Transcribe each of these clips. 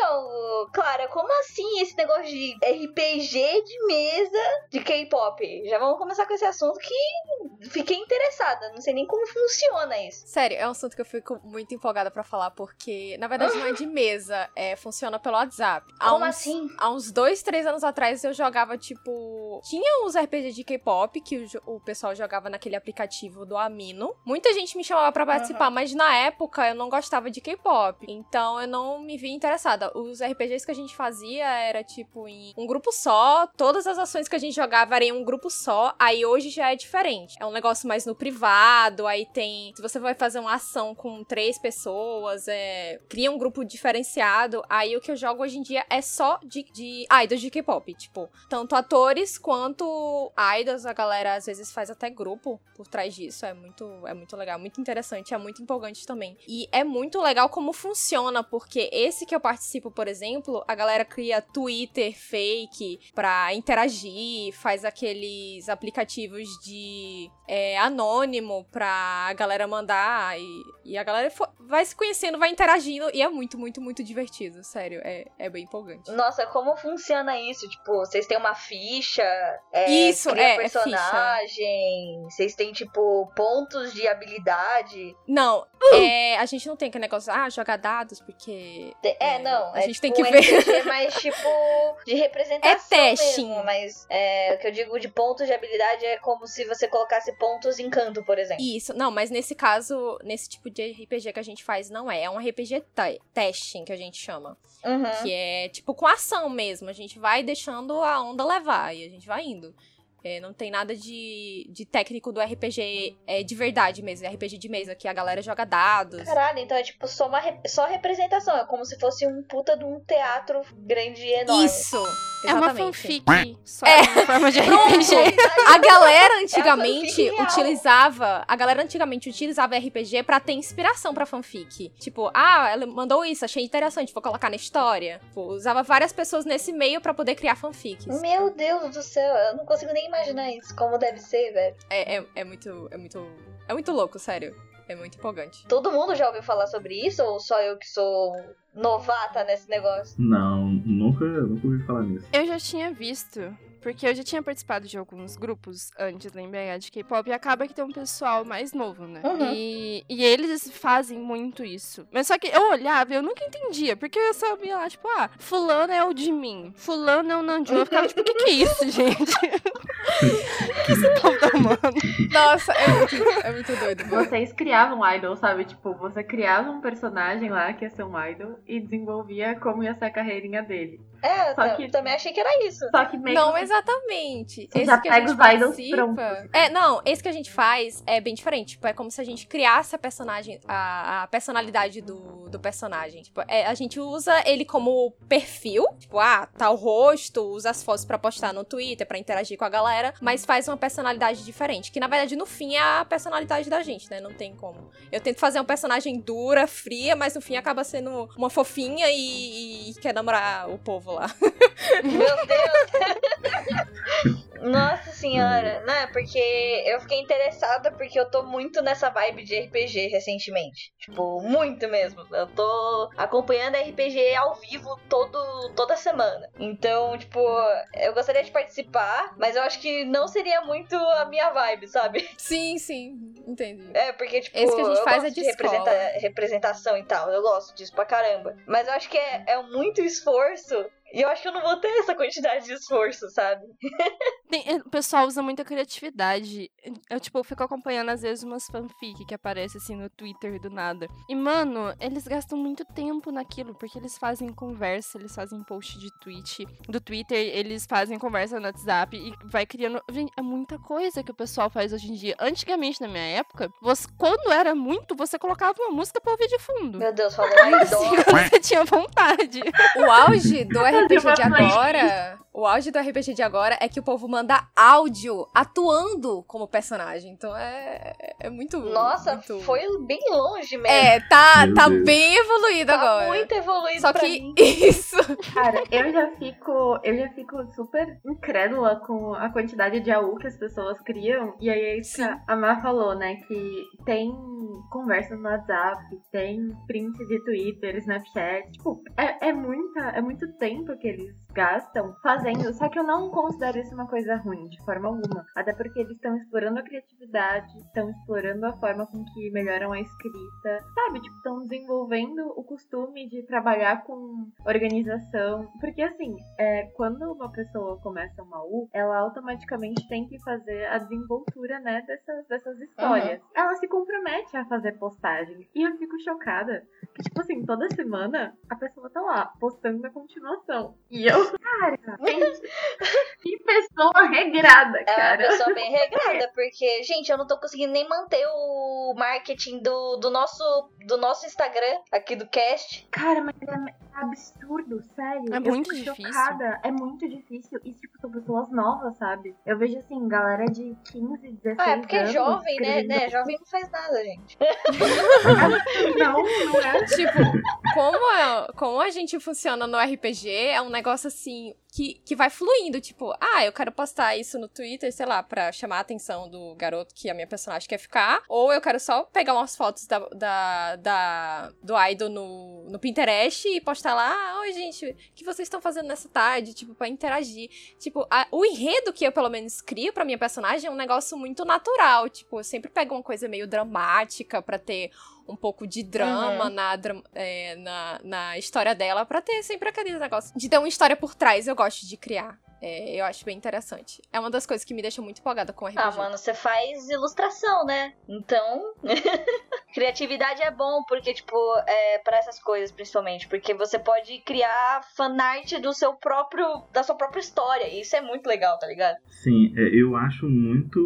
então, Clara, como assim esse negócio de RPG de mesa de K-pop? Já vamos começar com esse assunto que fiquei interessada. Não sei nem como funciona isso. Sério, é um assunto que eu fico muito empolgada para falar, porque, na verdade, não é de mesa, é, funciona pelo WhatsApp. Há como uns, assim? Há uns dois, três anos atrás eu jogava, tipo. Tinha uns RPG de K-pop que o, o, pessoal jogava naquele aplicativo do Amino. Muita gente me chamava para participar, uhum. mas na época eu não gostava de K-pop. Então eu não me vi interessada. Os RPGs que a gente fazia era, tipo, em um grupo só. Todas as ações que a gente jogava eram em um grupo só. Aí hoje já é diferente. É um negócio mais no privado. Aí tem. Se você vai fazer uma ação com três pessoas, é. Cria um grupo diferenciado. Aí o que eu jogo hoje em dia é só de, de idols de K-pop. Tipo, tanto atores quanto idols. A galera às vezes faz até grupo por trás disso. É muito, é muito legal, muito interessante, é muito empolgante também. E é muito legal como funciona, porque esse que eu participo, por exemplo, a galera cria Twitter fake pra interagir, faz aqueles aplicativos de é, anônimo pra galera mandar e, e a galera vai se conhecendo, vai interagindo e é muito, muito, muito divertido, sério, é, é bem empolgante. Nossa, como funciona isso? Tipo, vocês têm uma ficha? É, isso, é, personagem? É vocês têm, tipo, pontos de habilidade? Não, uh! é, a gente não tem aquele negócio, ah, jogar dados, porque... É, não, a é, gente tipo, tem que ver. É mais, tipo, de representação É teste. Mesmo, mas é, o que eu digo de pontos de habilidade é como se você colocasse pontos em canto, por exemplo. Isso, não, mas nesse caso, nesse tipo de RPG que a gente faz, não é. É um RPG testing que a gente chama. Uhum. Que é tipo com ação mesmo. A gente vai deixando a onda levar e a gente vai indo. É, não tem nada de, de técnico do RPG é, de verdade mesmo, é RPG de mesa, que a galera joga dados. Caralho, então é tipo só, uma, só representação, é como se fosse um puta de um teatro grande e enorme. Isso! Exatamente. É uma fanfic, só é. forma de RPG. a galera antigamente é a utilizava, a galera antigamente utilizava RPG para ter inspiração para fanfic. Tipo, ah, ela mandou isso, achei interessante, vou colocar na história. Tipo, usava várias pessoas nesse meio para poder criar fanfics. Meu Deus do céu, eu não consigo nem imaginar isso, como deve ser, velho. É, é, é muito. É muito. É muito louco, sério. É muito empolgante. Todo mundo já ouviu falar sobre isso ou só eu que sou novata nesse negócio? Não, nunca, nunca ouvi falar nisso. Eu já tinha visto porque eu já tinha participado de alguns grupos antes da MBH de K-pop e acaba que tem um pessoal mais novo, né? Uhum. E, e eles fazem muito isso. Mas só que eu olhava e eu nunca entendia. Porque eu sabia lá, tipo, ah, fulano é o de mim, fulano é o Nanjun. Eu ficava tipo, o que, que é isso, gente? O que esse povo tá amando? Nossa, é muito, é muito doido. Vocês criavam um idol, sabe? Tipo, você criava um personagem lá que ia ser um idol e desenvolvia como ia ser a carreirinha dele. É, só que também achei que era isso. Só que meio Não, exatamente. Você esse já que pega a os gente idols participa... É, não, esse que a gente faz é bem diferente. Tipo, é como se a gente criasse a personagem, a, a personalidade do, do personagem. Tipo, é, a gente usa ele como perfil. Tipo, ah, tá o rosto, usa as fotos pra postar no Twitter, pra interagir com a galera, mas faz uma personalidade diferente. Que na verdade, no fim, é a personalidade da gente, né? Não tem como. Eu tento fazer uma personagem dura, fria, mas no fim acaba sendo uma fofinha e, e quer namorar o povo lá. Meu Deus! Nossa senhora, né? Porque eu fiquei interessada porque eu tô muito nessa vibe de RPG recentemente. Tipo, muito mesmo. Eu tô acompanhando RPG ao vivo todo, toda semana. Então, tipo, eu gostaria de participar, mas eu acho que não seria muito a minha vibe, sabe? Sim, sim, entendi. É, porque, tipo, Esse que a gente faz é de representa representação e tal. Eu gosto disso pra caramba. Mas eu acho que é, é muito esforço e eu acho que eu não vou ter essa quantidade de esforço, sabe? Tem, é, o pessoal usa muita criatividade. Eu, tipo, fico acompanhando às vezes umas fanfic que aparecem assim no Twitter do nada. E, mano, eles gastam muito tempo naquilo, porque eles fazem conversa, eles fazem post de tweet, do Twitter, eles fazem conversa no WhatsApp e vai criando. Gente, é muita coisa que o pessoal faz hoje em dia. Antigamente, na minha época, você, quando era muito, você colocava uma música pra ouvir de fundo. Meu Deus, falou mais Você tinha vontade. O auge do RPG de agora, o auge do RPG de agora é que o povo manda áudio atuando como personagem. Então é, é muito. Nossa, muito... foi bem longe mesmo. É, tá, Meu tá Deus. bem evoluído tá agora. muito evoluído Só pra que mim. isso. Cara, eu já fico, eu já fico super incrédula com a quantidade de AU que as pessoas criam. E aí é isso que a Mar falou, né? Que tem conversa no WhatsApp, tem print de Twitter, Snapchat. Tipo, é, é, muita, é muito tempo que eles gastam fazendo. Só que eu não considero isso uma coisa ruim, de forma alguma. Até porque eles estão explorando a criatividade, estão explorando a forma com que melhoram a escrita, sabe? Tipo, estão desenvolvendo o costume de trabalhar com organização. Porque, assim, é, quando uma pessoa começa uma U, ela automaticamente tem que fazer a desenvoltura, né, dessas, dessas histórias. Uhum. Ela se compromete a fazer postagem. E eu fico chocada que, tipo assim, toda semana a pessoa tá lá postando a continuação. E eu Cara, que pessoa regrada, cara. É uma pessoa bem regrada, porque, gente, eu não tô conseguindo nem manter o marketing do, do, nosso, do nosso Instagram, aqui do cast. Cara, mas é absurdo, sério. É eu muito difícil. Chocada. É muito difícil. E, tipo, são pessoas novas, sabe? Eu vejo, assim, galera de 15, 16 anos. Ah, é porque é jovem, né? né? Jovem não faz nada, gente. não, não é. Tipo, como, é, como a gente funciona no RPG, é um negócio assim que, que vai fluindo, tipo, ah, eu quero postar isso no Twitter, sei lá, pra chamar a atenção do garoto que a minha personagem quer ficar, ou eu quero só pegar umas fotos da, da, da do idol no, no Pinterest e postar lá, ah, oi, gente, o que vocês estão fazendo nessa tarde, tipo, pra interagir. Tipo, a, o enredo que eu, pelo menos, crio pra minha personagem é um negócio muito natural, tipo, eu sempre pego uma coisa meio dramática pra ter um pouco de drama uhum. na, é, na, na história dela, pra ter sempre aquele negócio de ter uma história por trás. Eu gosto de criar. É, eu acho bem interessante. É uma das coisas que me deixa muito empolgada com RPG. Ah, mano, você faz ilustração, né? Então, criatividade é bom, porque, tipo, é para essas coisas, principalmente. Porque você pode criar fanart do seu próprio, da sua própria história. E isso é muito legal, tá ligado? Sim, é, eu acho muito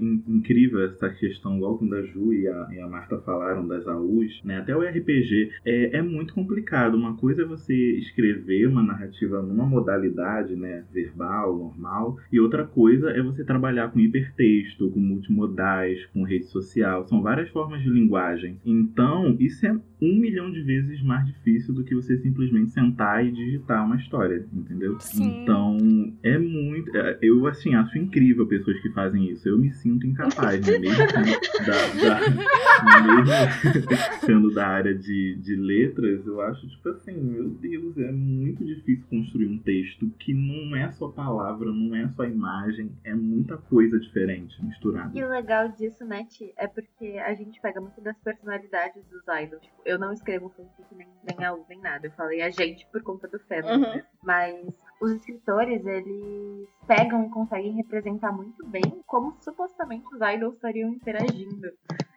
in incrível essa questão, igual quando a Ju e a, e a Marta falaram das AUs, né? Até o RPG é, é muito complicado. Uma coisa é você escrever uma narrativa numa modalidade, né? Verbal verbal, normal. E outra coisa é você trabalhar com hipertexto, com multimodais, com rede social. São várias formas de linguagem. Então, isso é um milhão de vezes mais difícil do que você simplesmente sentar e digitar uma história, entendeu? Sim. Então, é muito. É, eu, assim, acho incrível pessoas que fazem isso. Eu me sinto incapaz, né? Mesmo sendo da, da, mesmo sendo da área de, de letras, eu acho, tipo assim, meu Deus, é muito difícil construir um texto que não é só palavra, não é só imagem, é muita coisa diferente misturada. E o legal disso, né, Ti, é porque a gente pega muito das personalidades dos idols. Tipo, eu não escrevo fanfic nem, nem a U, nem nada. Eu falei a gente por conta do Fandom, uhum. né? Mas os escritores, eles pegam e conseguem representar muito bem como supostamente os idols estariam interagindo.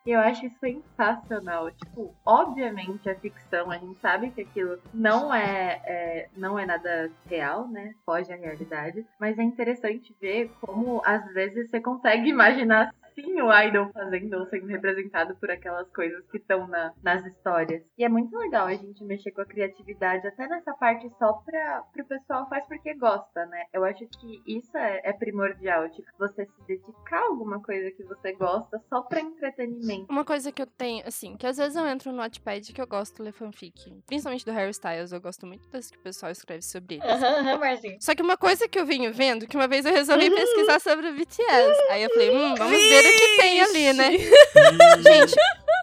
E eu acho isso sensacional. Tipo, obviamente a ficção, a gente sabe que aquilo não é, é, não é nada real, né? Foge à realidade. Mas é interessante ver como às vezes você consegue imaginar sim o idol fazendo ou sendo representado por aquelas coisas que estão na, nas histórias. E é muito legal a gente mexer com a criatividade, até nessa parte só pra, pro pessoal faz porque gosta, né? Eu acho que isso é, é primordial, tipo, você se dedicar a alguma coisa que você gosta só pra entretenimento. Uma coisa que eu tenho, assim, que às vezes eu entro no Notepad que eu gosto de ler fanfic, principalmente do Harry Styles, eu gosto muito das que o pessoal escreve sobre ele. Só que uma coisa que eu vinha vendo, que uma vez eu resolvi pesquisar sobre o BTS. Aí eu falei, hum, vamos ver o que tem ali, né? Gente,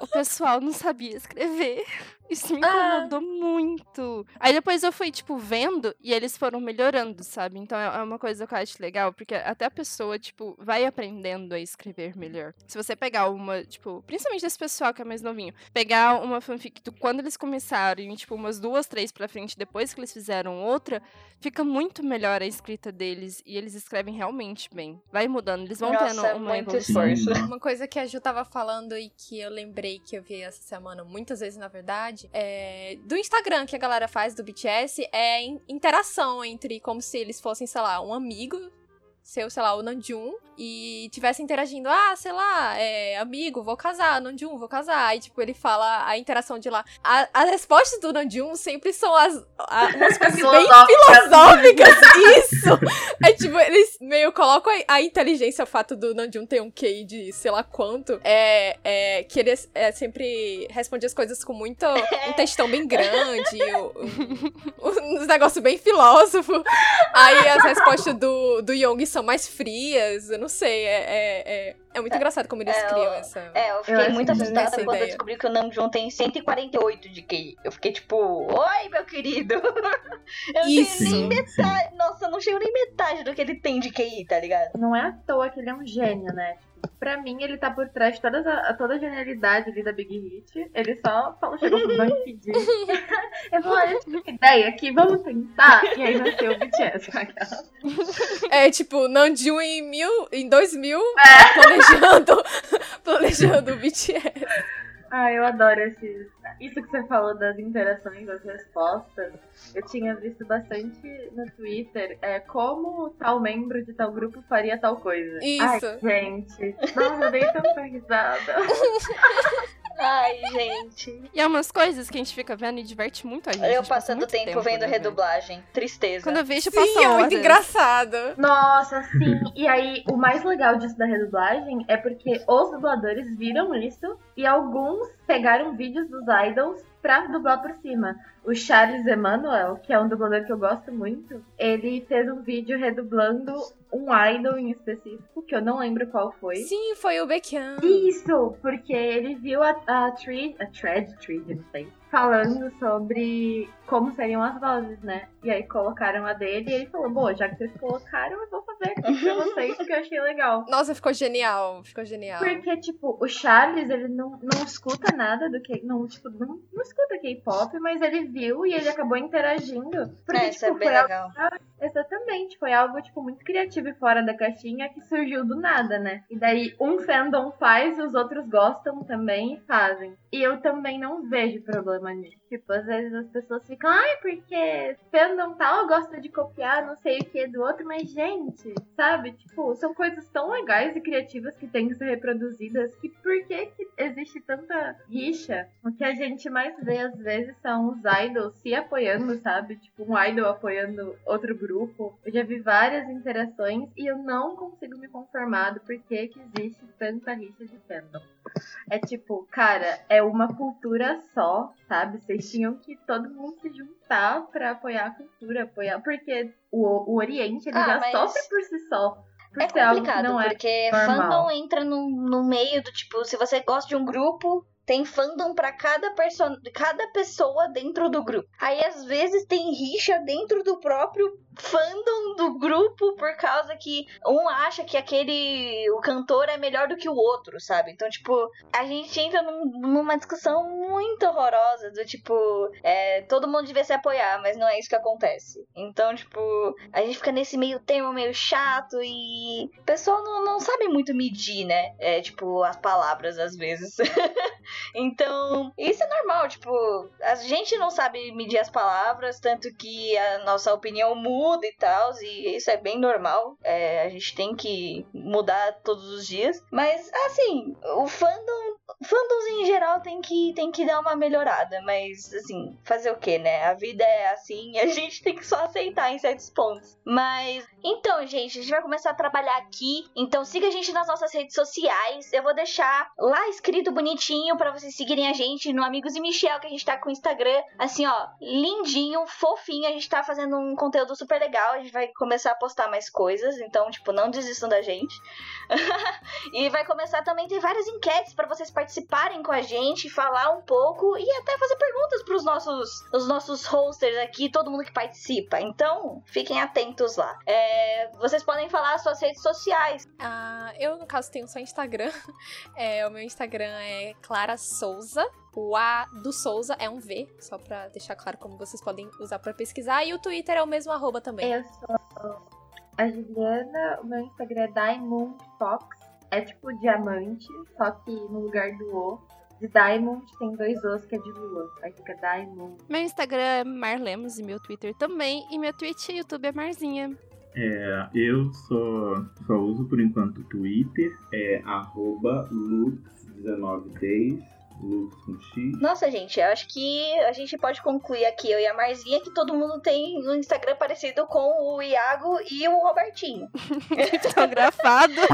o pessoal não sabia escrever. Isso me ah. incomodou ah. muito. Aí depois eu fui, tipo, vendo e eles foram melhorando, sabe? Então é, é uma coisa que eu acho legal, porque até a pessoa, tipo, vai aprendendo a escrever melhor. Se você pegar uma, tipo, principalmente desse pessoal que é mais novinho, pegar uma fanfic do quando eles começaram e, tipo, umas duas, três pra frente depois que eles fizeram outra, fica muito melhor a escrita deles e eles escrevem realmente bem. Vai mudando, eles vão Nossa, tendo é uma evolução. Uma coisa que a Ju tava falando e que eu lembrei que eu vi essa semana muitas vezes, na verdade, é, do Instagram que a galera faz do BTS é interação entre como se eles fossem, sei lá, um amigo seu, sei lá, o Nanjum, e tivesse interagindo, ah, sei lá, é, amigo, vou casar, Nanjum, vou casar. Aí, tipo, ele fala a interação de lá. A, as respostas do Nanjum sempre são as, a, umas coisas bem filosóficas. Isso! É tipo, eles meio colocam a, a, inteligência, o fato do Nanjum ter um QI de sei lá quanto, é, é que ele é, sempre responde as coisas com muito. um textão bem grande, um, um, um negócio bem filósofo. Aí as respostas do, do Young são são mais frias, eu não sei, é, é, é, É muito engraçado como eles É, criam eu- essa. É, eu Eu fiquei acho muito assustada quando eu ideia. descobri que o Namjoon tem 148 de QI. Eu fiquei tipo, oi, meu querido. Eu não Isso. tenho nem metade. Nossa, eu não chego nem metade do que ele tem de QI, tá ligado? Não é à toa que ele é um gênio, né? Pra mim, ele tá por trás de todas a, toda a genialidade ali da Big Hit. Ele só falou, chegou pro banco e pediu. eu falei, olha, eu tive uma ideia aqui, vamos tentar. E aí nasceu o BTS. aquela. É tipo, Namjoon em mil, em 2000, É. planejando, planejando o BTS. Ah, eu adoro esses. Isso que você falou das interações, das respostas. Eu tinha visto bastante no Twitter é, como tal membro de tal grupo faria tal coisa. Isso. Ai, gente. Nossa, eu dei tanta risada. Ai, gente. E é umas coisas que a gente fica vendo e diverte muito a gente. Eu passa passando muito tempo, vendo né, redublagem. Tristeza. Quando eu vejo, Sim, passa é muito engraçado. Nossa, sim. E aí, o mais legal disso da redublagem é porque os dubladores viram isso e alguns pegaram vídeos dos idols pra dublar por cima. O Charles Emanuel, que é um dublador que eu gosto muito, ele fez um vídeo redublando um idol em específico, que eu não lembro qual foi. Sim, foi o Baekhyun. Isso, porque ele viu a, a Tree, a Thread, Tree, não sei, falando sobre como seriam as vozes, né? E aí colocaram a dele e ele falou, bom, já que vocês colocaram, eu vou fazer aqui pra vocês, porque eu achei legal. Nossa, ficou genial, ficou genial. Porque, tipo, o Charles, ele não, não escuta nada do que. Não, tipo, não, não escuta K-pop, mas ele viu e ele acabou interagindo. Porque, é, isso é tipo, bem foi algo legal. Exatamente, foi algo, tipo, muito criativo e fora da caixinha que surgiu do nada, né? E daí um fandom faz e os outros gostam também e fazem. E eu também não vejo problema nisso. Tipo, às vezes as pessoas ficam, ai, porque fandom tal gosta de copiar não sei o que do outro, mas gente, sabe? Tipo, são coisas tão legais e criativas que têm que ser reproduzidas que por que, que existe tanta rixa? O que a gente mais vê às vezes são os idols se apoiando, sabe? Tipo, um idol apoiando outro grupo. Eu já vi várias interações e eu não consigo me conformar do porquê que existe tanta rixa de fandom. É tipo, cara, é uma cultura só, sabe? Vocês tinham que todo mundo se juntar pra apoiar a cultura, apoiar. Porque o, o Oriente, ele Ah, já mas- sofre por si só. Por É complicado, não é porque normal. fandom entra no, no meio do tipo, se você gosta de um grupo, tem fandom pra cada, cada pessoa dentro do grupo. Aí às vezes tem rixa dentro do próprio fandom do grupo por causa que um acha que aquele o cantor é melhor do que o outro, sabe? Então, tipo, a gente entra num- numa discussão muito horrorosa do tipo, é, todo mundo devia se apoiar, mas não é isso que acontece. Então, tipo, a gente fica nesse meio termo meio chato e o pessoal não, não sabe muito medir, né? É, tipo, as palavras às vezes. então, isso é normal, tipo, a gente não sabe medir as palavras, tanto que a nossa opinião muda e tal, e isso é bem normal. É, a gente tem que mudar todos os dias. Mas, assim, o fandom fandoms em geral tem que, tem que dar uma melhorada, mas assim, fazer o que, né? A vida é assim a gente tem que só aceitar em certos pontos. Mas, então, gente, a gente vai começar a trabalhar aqui. Então, siga a gente nas nossas redes sociais. Eu vou deixar lá escrito bonitinho pra vocês seguirem a gente no Amigos e Michel, que a gente tá com o Instagram, assim, ó, lindinho, fofinho. A gente tá fazendo um conteúdo super legal. A gente vai começar a postar mais coisas, então, tipo, não desistam da gente. e vai começar também, tem várias enquetes pra vocês participarem com a gente, falar um pouco e até fazer perguntas pros nossos, os nossos hosters aqui, todo mundo que participa. Então, fiquem atentos lá. É, vocês podem falar as suas redes sociais. Ah, eu, no caso, tenho só Instagram. É, o meu Instagram é Clara Souza. O A do Souza é um V, só pra deixar claro como vocês podem usar pra pesquisar. E o Twitter é o mesmo arroba também. Eu sou a Juliana, o meu Instagram é Diamond Fox. É tipo diamante, só que no lugar do O. De Diamond tem dois Os que é de lua. Aí fica Diamond. Meu Instagram é Marlemos e meu Twitter também. E meu Twitch e YouTube é Marzinha. É, eu só, só uso por enquanto o Twitter, é arroba lux1910, lux com X. Nossa, gente, eu acho que a gente pode concluir aqui, eu e a Marzinha, que todo mundo tem um Instagram parecido com o Iago e o Robertinho. Fotografado.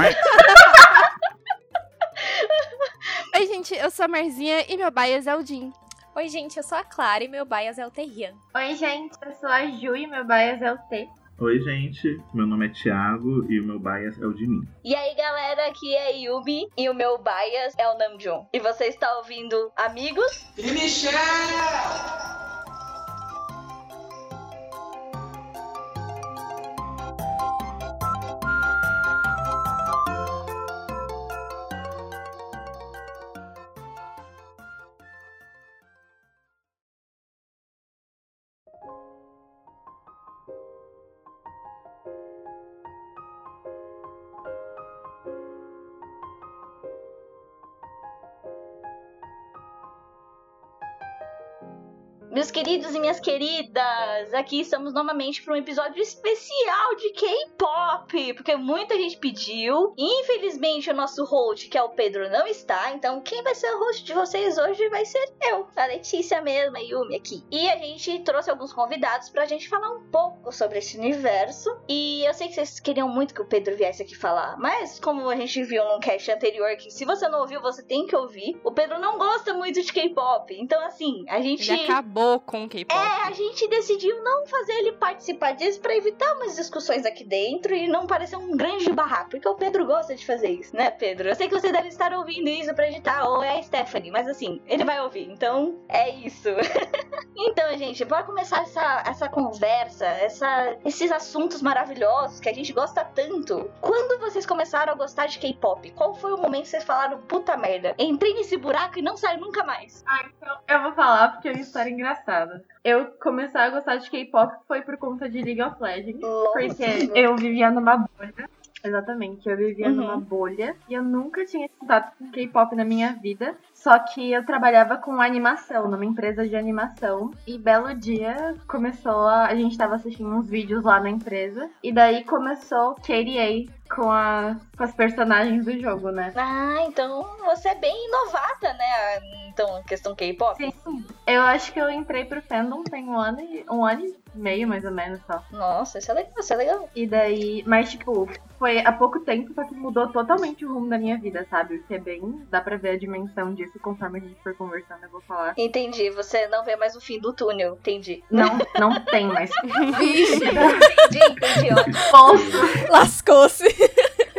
Oi, gente, eu sou a Marzinha e meu bias é o Jim. Oi, gente, eu sou a Clara e meu bias é o Terrian. Oi, gente, eu sou a Ju e meu bias é o T. Oi, gente. Meu nome é Thiago e o meu bias é o de mim. E aí, galera, aqui é Yumi e o meu bias é o Namjoon. E você está ouvindo Amigos? E Michelle! Meus queridos e minhas queridas, aqui estamos novamente para um episódio especial de K-pop, porque muita gente pediu. Infelizmente, o nosso host, que é o Pedro, não está, então quem vai ser o host de vocês hoje vai ser eu, a Letícia mesmo, a Yumi aqui. E a gente trouxe alguns convidados pra gente falar um pouco sobre esse universo. E eu sei que vocês queriam muito que o Pedro viesse aqui falar, mas como a gente viu num cast anterior, que se você não ouviu, você tem que ouvir, o Pedro não gosta muito de K-pop. Então, assim, a gente. Ele acabou com o K-pop. É, a gente decidiu não fazer ele participar disso pra evitar umas discussões aqui dentro e não parecer um grande barraco. Porque o Pedro gosta de fazer isso, né, Pedro? Eu sei que você deve estar ouvindo isso pra editar, ou é a Stephanie, mas assim, ele vai ouvir. Então, é isso. então, gente, bora começar essa, essa conversa, essa, esses assuntos maravilhosos que a gente gosta tanto. Quando vocês começaram a gostar de K-pop? Qual foi o momento que vocês falaram, puta merda, entrei nesse buraco e não saio nunca mais? Ah, então eu vou falar porque é uma história engraçada. Eu comecei a gostar de K-pop foi por conta de League of Legends. Nossa. Porque eu vivia numa bolha. Exatamente, eu vivia Uhum. numa bolha e eu nunca tinha contato com K-pop na minha vida. Só que eu trabalhava com animação, numa empresa de animação. E belo dia começou a. A gente tava assistindo uns vídeos lá na empresa. E daí começou KDA com, a, com as personagens do jogo, né? Ah, então você é bem inovada, né? Então, questão K-pop. Sim. Eu acho que eu entrei pro fandom tem um ano e, um ano e meio, mais ou menos, só. Nossa, isso é legal, isso é legal. E daí, mas tipo, foi há pouco tempo, só que mudou totalmente o rumo da minha vida, sabe? O que é bem, dá pra ver a dimensão disso conforme a gente for conversando, eu vou falar. Entendi, você não vê mais o fim do túnel, entendi. Não, não tem mais. Vixe, Entendi, entendi, ótimo. Posso, lascou-se.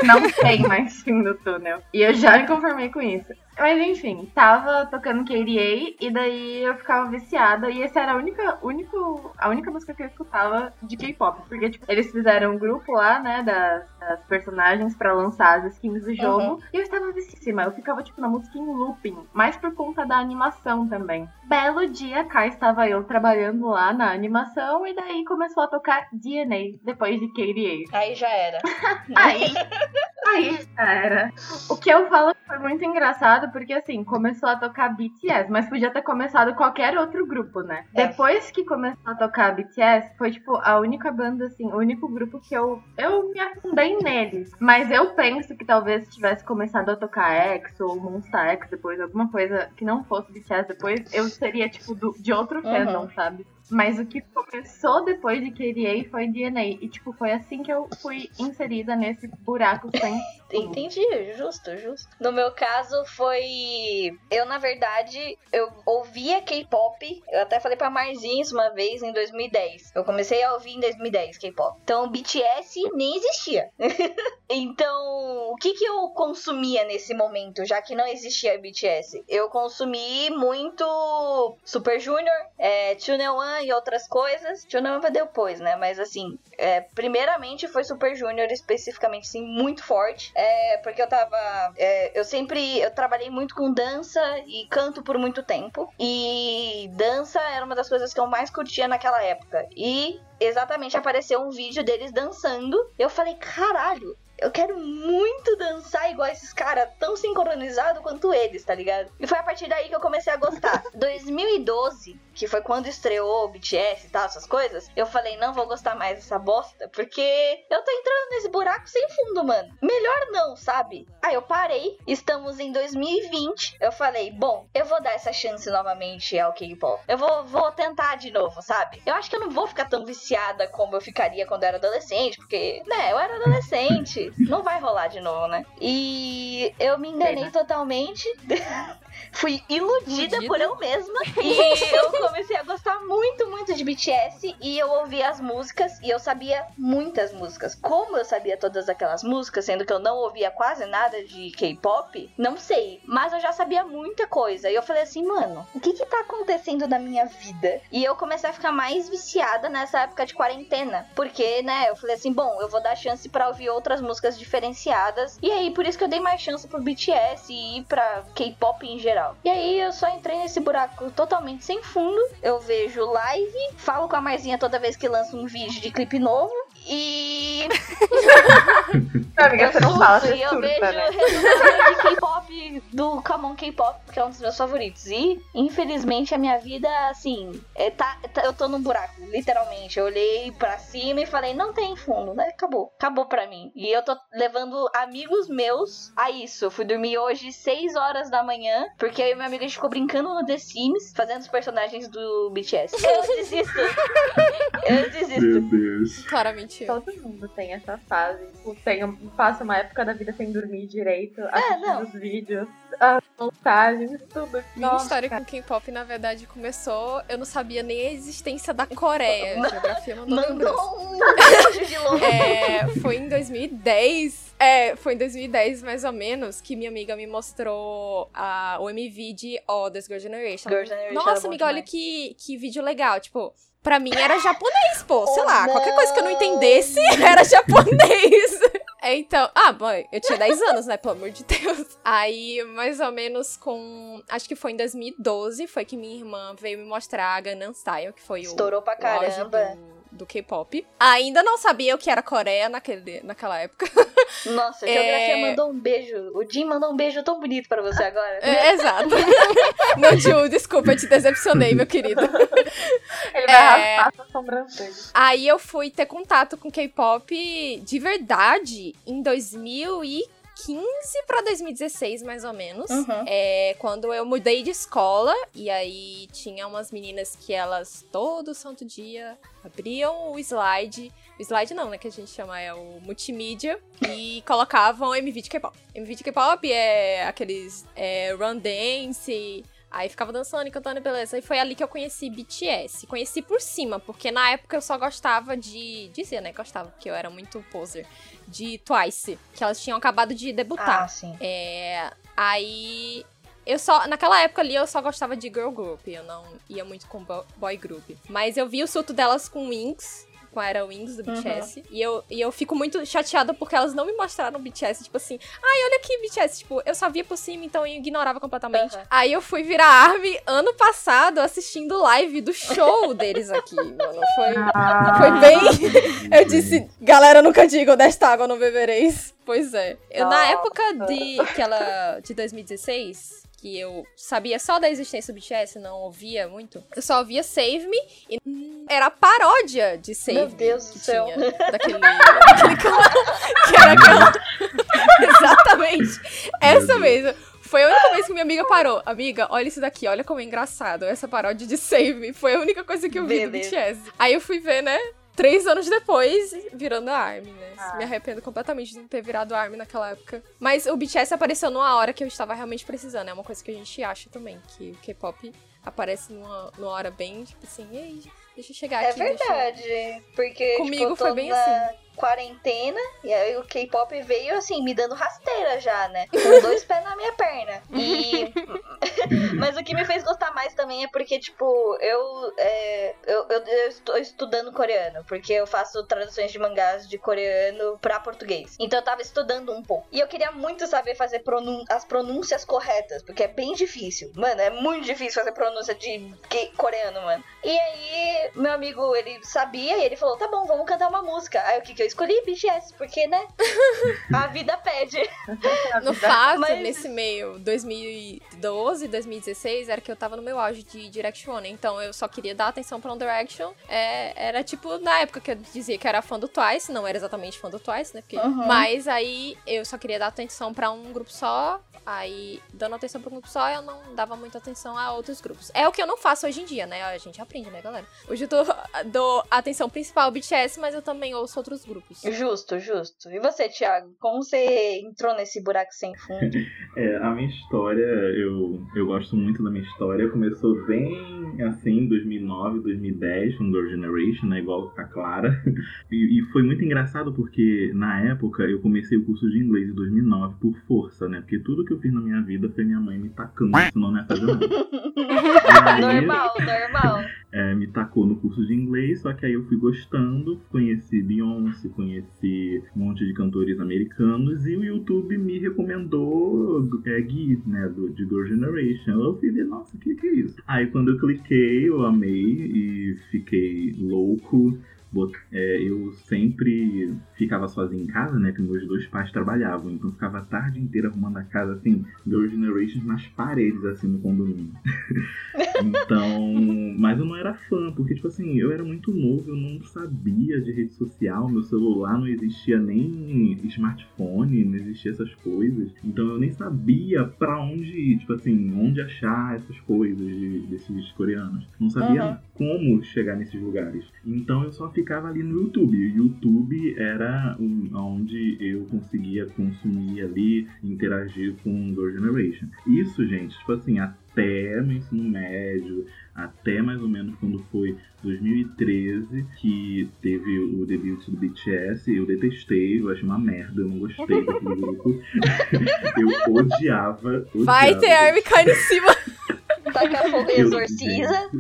não tem mais fim do túnel. E eu já me conformei com isso. Mas enfim, tava tocando KDA e daí eu ficava viciada. E essa era a única, único, a única música que eu escutava de K-pop. Porque, tipo, eles fizeram um grupo lá, né, das, das personagens pra lançar as skins do jogo. E eu estava vicíssima. Eu ficava, tipo, na música em looping. Mais por conta da animação também. Belo dia, cá estava eu trabalhando lá na animação. E daí começou a tocar DNA depois de KDA. Aí já era. Aí, aí já era. O que eu falo que foi muito engraçado, porque assim, começou a tocar BTS, mas podia ter começado qualquer outro grupo, né? É. Depois que começou a tocar BTS, foi tipo a única banda, assim, o único grupo que eu, eu me afundei neles. Mas eu penso que talvez tivesse começado a tocar X ou Monsta X depois, alguma coisa que não fosse BTS depois, eu seria, tipo, do, de outro fandom, sabe? Mas o que começou depois de KDA foi DNA. E, tipo, foi assim que eu fui inserida nesse buraco sem. Entendi, justo, justo. No meu caso foi. Eu, na verdade, eu ouvia K-pop. Eu até falei pra Marzinha isso uma vez em 2010. Eu comecei a ouvir em 2010 K-pop. Então, BTS nem existia. então, o que, que eu consumia nesse momento, já que não existia BTS? Eu consumi muito Super Junior, é, 2NE1 e outras coisas. 2NE1 foi depois, né? Mas assim, é, primeiramente foi Super Junior especificamente, sim, muito forte. É, porque eu tava. é, eu sempre. Eu trabalhei muito com dança e canto por muito tempo. E dança era uma das coisas que eu mais curtia naquela época. E exatamente apareceu um vídeo deles dançando. Eu falei, caralho. Eu quero muito dançar igual esses caras, tão sincronizado quanto eles, tá ligado? E foi a partir daí que eu comecei a gostar. 2012, que foi quando estreou o BTS e tal, essas coisas, eu falei, não vou gostar mais dessa bosta, porque eu tô entrando nesse buraco sem fundo, mano. Melhor não, sabe? Aí eu parei, estamos em 2020, eu falei, bom, eu vou dar essa chance novamente ao K-pop. Eu vou, vou tentar de novo, sabe? Eu acho que eu não vou ficar tão viciada como eu ficaria quando eu era adolescente, porque, né, eu era adolescente. Não vai rolar de novo, né? E eu me enganei Pena. totalmente. Fui iludida Iludida. por eu mesma. E eu comecei a gostar muito, muito de BTS. E eu ouvia as músicas. E eu sabia muitas músicas. Como eu sabia todas aquelas músicas, sendo que eu não ouvia quase nada de K-pop, não sei. Mas eu já sabia muita coisa. E eu falei assim, mano, o que que tá acontecendo na minha vida? E eu comecei a ficar mais viciada nessa época de quarentena. Porque, né, eu falei assim, bom, eu vou dar chance pra ouvir outras músicas diferenciadas. E aí, por isso que eu dei mais chance pro BTS e pra K-pop em geral. E aí, eu só entrei nesse buraco totalmente sem fundo. Eu vejo live, falo com a Marzinha toda vez que lança um vídeo de clipe novo. E Não, amiga, você não fala, você e eu vejo né? resultado de K-pop, do Camon K-pop, que é um dos meus favoritos. E, infelizmente, a minha vida, assim, é, tá, tá- eu tô num buraco, literalmente. Eu olhei pra cima e falei, não tem fundo, né? Acabou. Acabou pra mim. E eu tô levando amigos meus a isso. Eu fui dormir hoje 6 horas da manhã, porque eu e minha amiga a gente ficou brincando no The Sims, fazendo os personagens do BTS. Eu desisto. eu desisto. Meu Deus. Claramente Todo mundo tem essa fase. Tipo, tem, passa uma época da vida sem dormir direito, assistindo não. os vídeos, as montagens, tudo. Minha Nossa, história com K-pop, na verdade, começou. Eu não sabia nem a existência da Coreia. A geografia mandou. Mandou um de longe. É, foi em 2010. É, foi em 2010, mais ou menos, que minha amiga me mostrou a, o MV de Oh, This Girl Generation. Girl Generation era Nossa, amiga, olha que, que vídeo legal. Tipo, pra mim era japonês, pô. Sei Oh, lá, qualquer coisa que eu não não. entendesse era japonês. É, Então, ah, bom, eu tinha 10 anos, né? Pelo amor de Deus. Aí, mais ou menos com. Acho que foi em 2012, foi que minha irmã veio me mostrar a Gangnam Style, que foi o. Estourou pra caramba. Do, K-pop. Ainda não sabia o que era Coreia naquele, naquela época. Nossa, a É. geografia mandou um beijo. O Jim mandou um beijo tão bonito pra você agora. É, exato. não, Ju, desculpa, eu te decepcionei, meu querido. Ele vai É. raspar sua sobrancelha. Aí eu fui ter contato com K-pop de verdade em 2015 pra 2016, mais ou menos. Uhum. É quando eu mudei de escola e aí tinha umas meninas que elas todo santo dia abriam o slide. O slide não, né? Que a gente chama é o multimídia. E colocavam MV de K-pop. MV de K-pop é aqueles é, run dance. Aí ficava dançando e cantando, beleza. E foi ali que eu conheci BTS. Conheci por cima, porque na época eu só gostava de. Dizia, né? Gostava, porque eu era muito poser. De Twice. Que elas tinham acabado de debutar. Ah, sim. É, aí eu só naquela época ali eu só gostava de girl group, eu não ia muito com bo- boy group. Mas eu vi o surto delas com Wings, com a era Wings do Uhum. BTS, e eu e eu fico muito chateada porque elas não me mostraram o BTS, tipo assim, ai, olha aqui BTS, tipo, eu só via por cima, então eu ignorava completamente. Uhum. Aí eu fui virar ARMY ano passado assistindo live do show deles aqui, mano. Foi foi bem. Eu disse, galera, nunca digam desta água não bebereis. Pois é. Eu, na época de que ela de 2016, que eu sabia só da existência do BTS, não ouvia muito, eu só ouvia Save Me e era a paródia de Save Meu Me Deus do céu. daquele, daquele canal que era aquela Exatamente. Essa mesmo. Foi a única vez que minha amiga parou. Amiga, olha isso daqui, olha como é engraçado. Essa paródia de Save Me foi a única coisa que eu vi do Beleza. BTS. Aí eu fui ver, né? Três anos depois, virando a ARMY, né? Ah. Me arrependo completamente de não ter virado a ARMY naquela época. Mas o BTS apareceu numa hora que eu estava realmente precisando. É uma coisa que a gente acha também, que o K-pop aparece numa, numa hora bem, tipo assim, ei, deixa eu chegar É aqui. eu- verdade. Porque Comigo tipo, tô foi bem na assim. Quarentena e aí o K-pop veio assim, me dando rasteira já, né? Com dois pés na minha perna. E. Mas o que me fez gostar mais também é porque, tipo, eu, é, eu, eu, eu estou estudando coreano. Porque eu faço traduções de mangás de coreano pra português. Então eu tava estudando um pouco. E eu queria muito saber fazer pronun as pronúncias corretas. Porque é bem difícil. Mano, é muito difícil fazer pronúncia de coreano, mano. E aí, meu amigo, ele sabia e ele falou: tá bom, vamos cantar uma música. Aí o que, que eu escolhi? BTS, porque, né? A vida pede. No fato, Mas- nesse meio, 2012, 2016, era que eu tava no meu auge de Direct One. Então eu só queria dar atenção pra One Direction. É, era tipo, na época que eu dizia que era fã do Twice, não era exatamente fã do Twice, né? Porque, Uhum. Mas aí eu só queria dar atenção pra um grupo só. Aí, dando atenção pra um grupo só, eu não dava muita atenção a outros grupos. É o que eu não faço hoje em dia, né? A gente aprende, né, galera? Hoje eu dou, dou atenção principal ao BTS, mas eu também ouço outros grupos. Justo, justo. E você, Thiago? Como você entrou nesse buraco sem fundo? É, a minha história, eu, eu gosto muito da minha história. Começou bem assim, 2009, 2010, com Girl Generation, né? Igual a Clara. E, e foi muito engraçado porque na época eu comecei o curso de inglês em 2009 por força, né? Porque tudo que eu fiz na minha vida foi minha mãe me tacando, senão não ia fazer nada. Aí, normal, normal. é, me tacou no curso de inglês, só que aí eu fui gostando, conheci Beyoncé, conheci um monte de cantores americanos e o YouTube me recomendou é, Gui, né, do, de Girl Generation. Eu ver, nossa, o que, que é isso? Aí quando eu cliquei, eu amei e fiquei louco. É, eu sempre ficava sozinho em casa, né? Que meus dois pais trabalhavam. Então eu ficava a tarde inteira arrumando a casa, assim, Girl Generation nas paredes, assim, no condomínio. então. Mas eu não era fã, porque, tipo assim, eu era muito novo, eu não sabia de rede social, meu celular não existia nem smartphone, não existia essas coisas. Então eu nem sabia pra onde ir, tipo assim, onde achar essas coisas de- desses coreanos. Não sabia Uhum. como chegar nesses lugares. Então eu só ficava ali no YouTube. O YouTube era um, onde eu conseguia consumir ali, interagir com Girl Generation. Isso, gente, tipo assim, até meu ensino médio, até mais ou menos quando foi 2013, que teve o debut do BTS, eu detestei, eu achei uma merda, eu não gostei daquele grupo. eu odiava, odiava. Vai ter arme caindo em cima. Taca fogo e Eu- exorciza.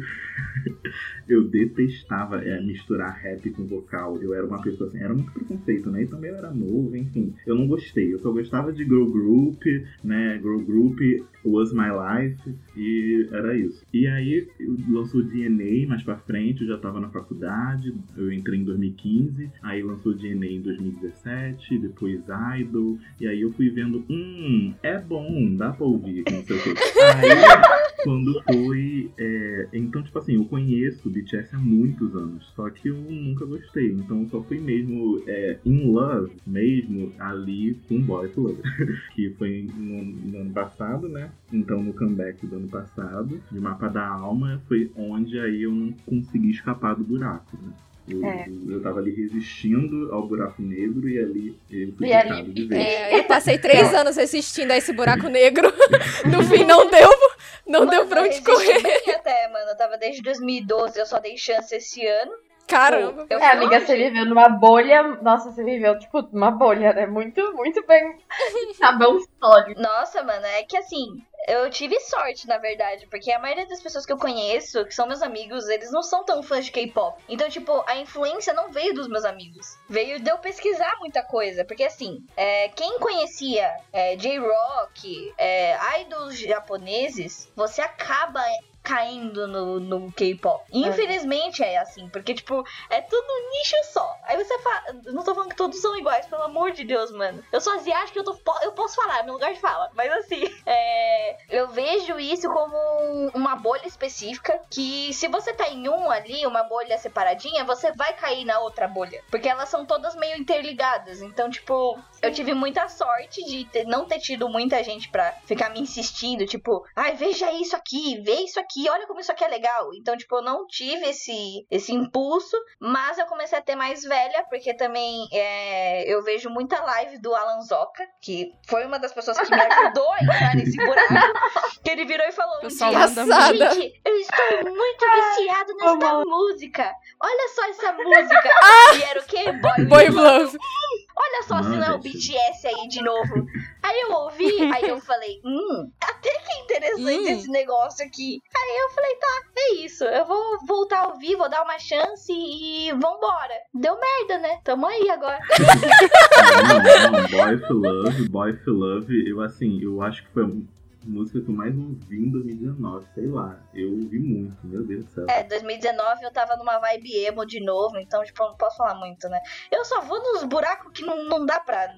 Eu detestava é, misturar rap com vocal. Eu era uma pessoa assim, era muito preconceito, né? E também eu era novo, enfim. Eu não gostei. Eu só gostava de girl group, né? Girl group was my life e era isso. E aí lançou DNA mais pra frente, eu já tava na faculdade, eu entrei em 2015, aí lançou DNA em 2017, depois Idol, e aí eu fui vendo, hum, é bom, dá pra ouvir, não sei o quê. Aí quando foi. é, então, tipo assim, eu conheço o BTS há muitos anos, só que eu nunca gostei. Então eu só fui mesmo é, in love, mesmo ali com Boy Love. que foi no, no ano passado, né? Então no comeback do ano passado, de Mapa da Alma, foi onde aí eu não consegui escapar do buraco, né? Eu, É. eu tava ali resistindo ao buraco negro e ali eu fui E ali- de vez. É, eu passei três anos assistindo a esse buraco negro. No fim, não deu, não Mano, deu pra eu onde correr. até, mano. Eu tava desde 2012, eu só dei chance esse ano. Caramba. Eu É, amiga, você viveu numa bolha. Nossa, você viveu, tipo, numa bolha, né? Muito, muito bem. Sabão sólido. Nossa, mano, é que assim, eu tive sorte, na verdade, porque a maioria das pessoas que eu conheço, que são meus amigos, eles não são tão fãs de K-pop. Então, tipo, a influência não veio dos meus amigos. Veio de eu pesquisar muita coisa. Porque, assim, é, quem conhecia é, J-Rock, é, idols japoneses, você acaba caindo no, no K-pop. Infelizmente é assim, porque, tipo, é tudo um nicho só. Aí você fala. Não tô falando que todos são iguais, pelo amor de Deus, mano. Eu sou asiática, eu, tô, eu posso falar, é meu lugar de fala. Mas assim, é, eu vejo isso como um- uma bolha específica. Que se você tá em um ali, uma bolha separadinha, você vai cair na outra bolha. Porque elas são todas meio interligadas. Então, tipo, eu tive muita sorte de ter- não ter tido muita gente pra ficar me insistindo, tipo, ai, veja isso aqui, vê isso aqui, olha como isso aqui é legal. Então, tipo, eu não tive esse, esse impulso, mas eu comecei a ter mais velha, porque também é, eu vejo muita live do Alan Zoka, que foi uma das pessoas que me ajudou a entrar nesse buraco, que ele virou e falou um Pessoal. Gente, eu estou muito viciado nesta amor. música. Olha só essa música. E era o quê? Boy, Boy Love. Olha só, se Não, é o. BTS aí de novo. Aí eu ouvi, aí eu falei, hum, até que é interessante Hum. esse negócio aqui. Aí eu falei, tá, é isso. Eu vou voltar a ouvir, vou dar uma chance e vambora. Deu merda, né? Tamo aí agora. Não, não, Boy for Love, Boy for Love, eu assim, eu acho que foi a música que eu mais ouvi em 2019, sei lá. Eu ouvi muito, meu Deus do céu. É, 2019 eu tava numa vibe emo de novo, então, tipo, eu não posso falar muito, né? Eu só vou nos buracos que não, não dá pra.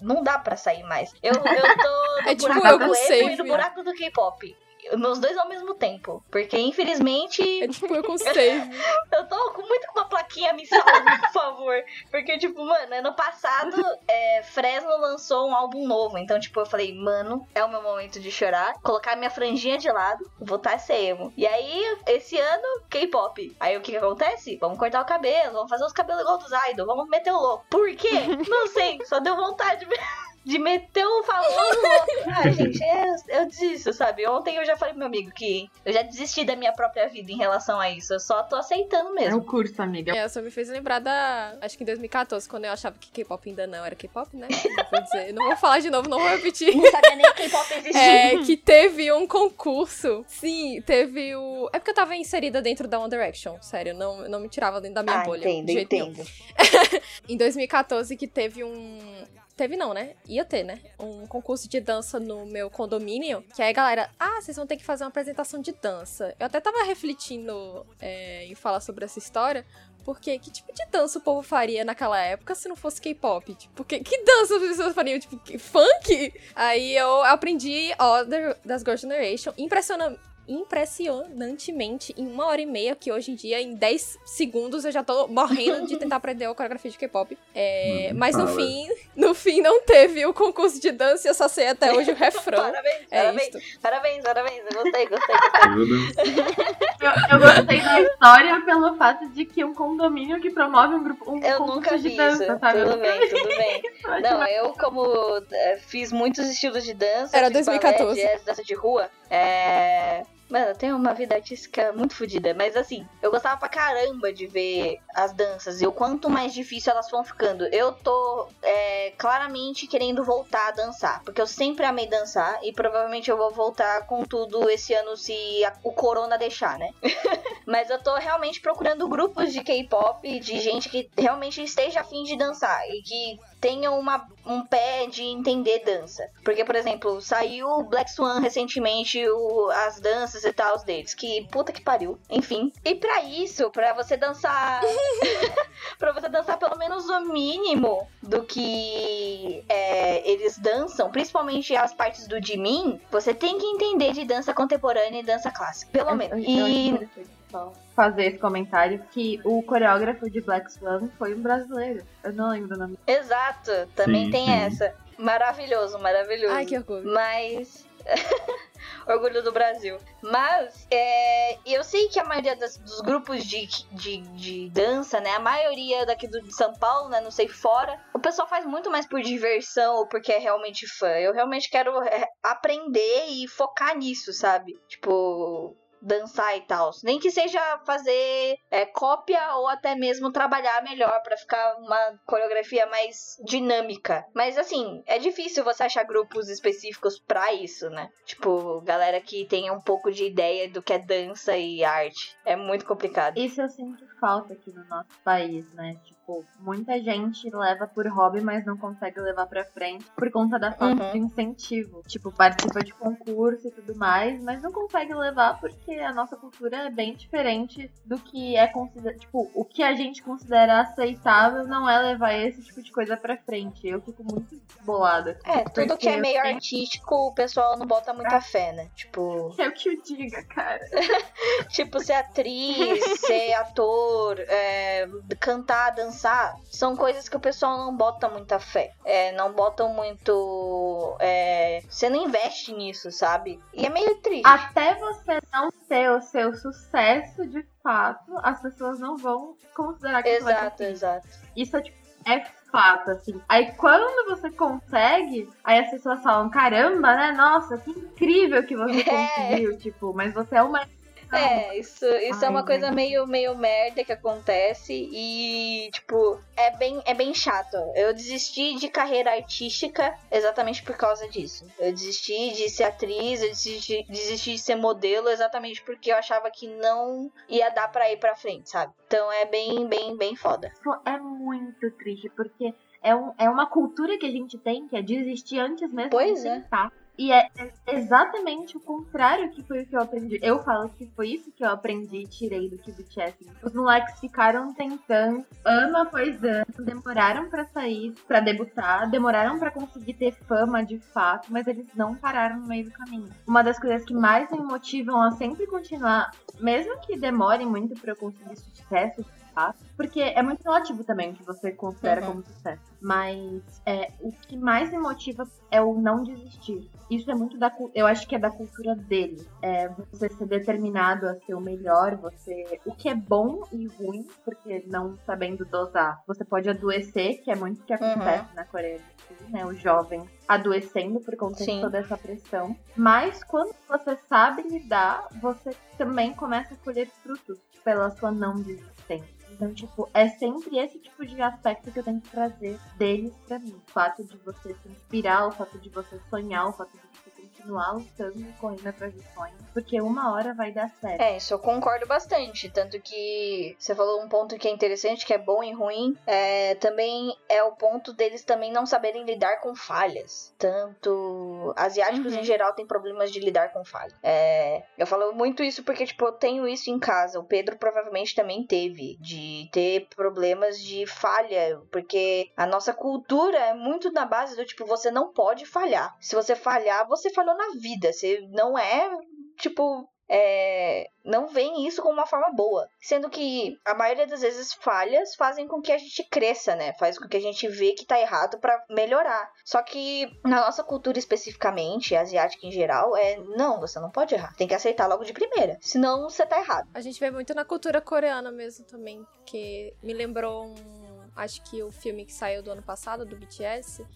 Não dá pra sair mais. Eu, eu tô no É tipo buraco eu do emo e no Save. buraco do K-pop. Meus dois ao mesmo tempo. Porque, infelizmente. É tipo eu save. eu tô com muito com uma plaquinha me salve, por favor. Porque, tipo, mano, ano passado, é, Fresno lançou um álbum novo. Então, tipo, eu falei, mano, é o meu momento de chorar. Colocar minha franjinha de lado, voltar a ser emo. E aí, esse ano, K-pop. Aí o que, que acontece? Vamos cortar o cabelo, vamos fazer os cabelos igual dos idols, vamos meter o louco. Por quê? Não sei, só deu vontade mesmo de meter o famoso. Ai, gente, é, eu desisto, sabe? Ontem eu já falei pro meu amigo que eu já desisti da minha própria vida em relação a isso. Eu só tô aceitando É mesmo. o curso, amiga. É, só me fez lembrar da. Acho que em 2014, quando eu achava que K-pop ainda não era K-pop, né? Não vou dizer. Não vou falar de novo, não vou repetir. Não sabia nem que K-pop existia. É, que teve um concurso. Sim, teve o. É porque eu tava inserida dentro da One Direction, sério. Não, não me tirava dentro da minha ah, bolha. entendo, de jeito nenhum. entendo. Em 2014 que teve um. Teve não, né? Ia ter, né? Um concurso de dança no meu condomínio. Que aí, galera, ah, vocês vão ter que fazer uma apresentação de dança. Eu até tava refletindo é, em falar sobre essa história. Porque que tipo de dança o povo faria naquela época se não fosse K-pop? Tipo, que, dança as pessoas fariam? Tipo, funk? Aí eu aprendi Other das Girl Generation. Impressiona, impressionantemente em uma hora e meia, que hoje em dia, em 10 segundos, eu já tô morrendo de tentar aprender a coreografia de K-pop. É, mas no fim, no fim não teve o concurso de dança e eu só sei até hoje o refrão. Parabéns, É parabéns, isto. parabéns, parabéns. Eu gostei, gostei, gostei. Eu Eu, eu gostei da história pelo fato de que um condomínio que promove um grupo um Eu concurso nunca de dança, isso. sabe? Tudo bem, tudo bem. Não, eu como é, fiz muitos estilos de dança. Era fiz 2014. balé, jazz, dança de rua. É... Mano, eu tenho uma vida artística muito fodida. Mas assim, eu gostava pra caramba de ver as danças. E o quanto mais difícil elas vão ficando. Eu tô é, claramente querendo voltar a dançar. Porque eu sempre amei dançar. E provavelmente eu vou voltar com tudo esse ano se a- o corona deixar, né? Mas eu tô realmente procurando grupos de K-pop, de gente que realmente esteja afim de dançar e que tenha uma, um pé de entender dança. Porque, por exemplo, saiu Black Swan recentemente, o- as danças e tal deles. Que puta que pariu. Enfim. E pra isso, pra você dançar. pra você dançar pelo menos o mínimo do que é, eles dançam, principalmente as partes do Jimin, você tem que entender de dança contemporânea e dança clássica. Pelo menos. E só fazer esse comentário que o coreógrafo de Black Swan foi um brasileiro. Eu não lembro o nome. Exato, também Sim, tem sim. essa. Maravilhoso, maravilhoso. Ai, que orgulho. Mas. Orgulho do Brasil. Mas, é, eu sei que a maioria das- dos grupos de, de, de dança, né? A maioria daqui do, de São Paulo, né? Não sei fora. O pessoal faz muito mais por diversão ou porque é realmente fã. Eu realmente quero é, aprender e focar nisso, sabe? Tipo. Dançar e tal. Nem que seja fazer é, cópia ou até mesmo trabalhar melhor pra ficar uma coreografia mais dinâmica. Mas assim, é difícil você achar grupos específicos pra isso, né? Tipo, galera que tenha um pouco de ideia do que é dança e arte. É muito complicado. Isso eu sinto falta aqui no nosso país, né? Tipo, muita gente leva por hobby, mas não consegue levar pra frente por conta da falta Uhum. de incentivo. Tipo, participa de concurso e tudo mais, mas não consegue levar porque a nossa cultura é bem diferente do que é considerado. Tipo, o que a gente considera aceitável não é levar esse tipo de coisa pra frente. Eu fico muito bolada. É, tudo que é meio sempre- artístico, o pessoal não bota muita fé, né? Tipo, É o que eu diga, cara. tipo ser atriz, ser ator, é, cantar, dançar, são coisas que o pessoal não bota muita fé. É, não botam muito. é, você não investe nisso, sabe? E é meio triste. Até você não ter o seu sucesso de fato, as pessoas não vão considerar que vai exato, conseguir. exato. Isso é tipo. É fato, assim. Aí quando você consegue, aí as pessoas falam, caramba, né? Nossa, que incrível que você É. conseguiu, tipo, mas você é uma. É, isso, isso é Ai, uma coisa meio, meio merda que acontece e, tipo, é bem, é bem chato. Eu desisti de carreira artística exatamente por causa disso. Eu desisti de ser atriz, eu desisti, desisti de ser modelo exatamente porque eu achava que não ia dar pra ir pra frente, sabe? Então é bem, bem, bem foda. É muito triste, porque é, um, é uma cultura que a gente tem que é desistir antes mesmo Pois de é. E é exatamente o contrário que foi o que eu aprendi. Eu falo que foi isso que eu aprendi e tirei do BTS. Os moleques ficaram tentando ano após ano, demoraram para sair, para debutar, demoraram para conseguir ter fama de fato, mas eles não pararam no meio do caminho. Uma das coisas que mais me motivam a sempre continuar, mesmo que demore muito para eu conseguir sucesso, porque é muito relativo também o que você considera uhum. como sucesso. Mas é, o que mais me motiva é o não desistir. Isso é muito da eu acho que é da cultura dele. É você ser determinado a ser o melhor, você o que é bom e ruim, porque não sabendo dosar, você pode adoecer, que é muito o que acontece uhum. na Coreia do Sul, né? O jovem adoecendo por conta Sim. de toda essa pressão. Mas quando você sabe lidar, você também começa a colher frutos pela sua não desistência. Então, tipo, é sempre esse tipo de aspecto que eu tenho que trazer deles pra mim. O fato de você se inspirar, o fato de você sonhar, o fato de continuar lutando e correndo atrás de sonhos, porque uma hora vai dar certo. É, isso eu concordo bastante. Tanto que você falou um ponto que é interessante, que é bom e ruim. É, também é o ponto deles também não saberem lidar com falhas. Tanto asiáticos uhum. em geral têm problemas de lidar com falhas. É, eu falo muito isso porque, tipo, eu tenho isso em casa. O Pedro provavelmente também teve, de ter problemas de falha, porque a nossa cultura é muito na base do tipo, você não pode falhar. Se você falhar, você falhou na vida. Você não é, tipo, é, não vem isso como uma forma boa. Sendo que a maioria das vezes falhas fazem com que a gente cresça, né? Faz com que a gente vê que tá errado para melhorar. Só que na nossa cultura especificamente, asiática em geral, é não, você não pode errar. Tem que aceitar logo de primeira. Senão você tá errado. A gente vê muito na cultura coreana mesmo também, que me lembrou um. Acho que o filme que saiu do ano passado, do BTS,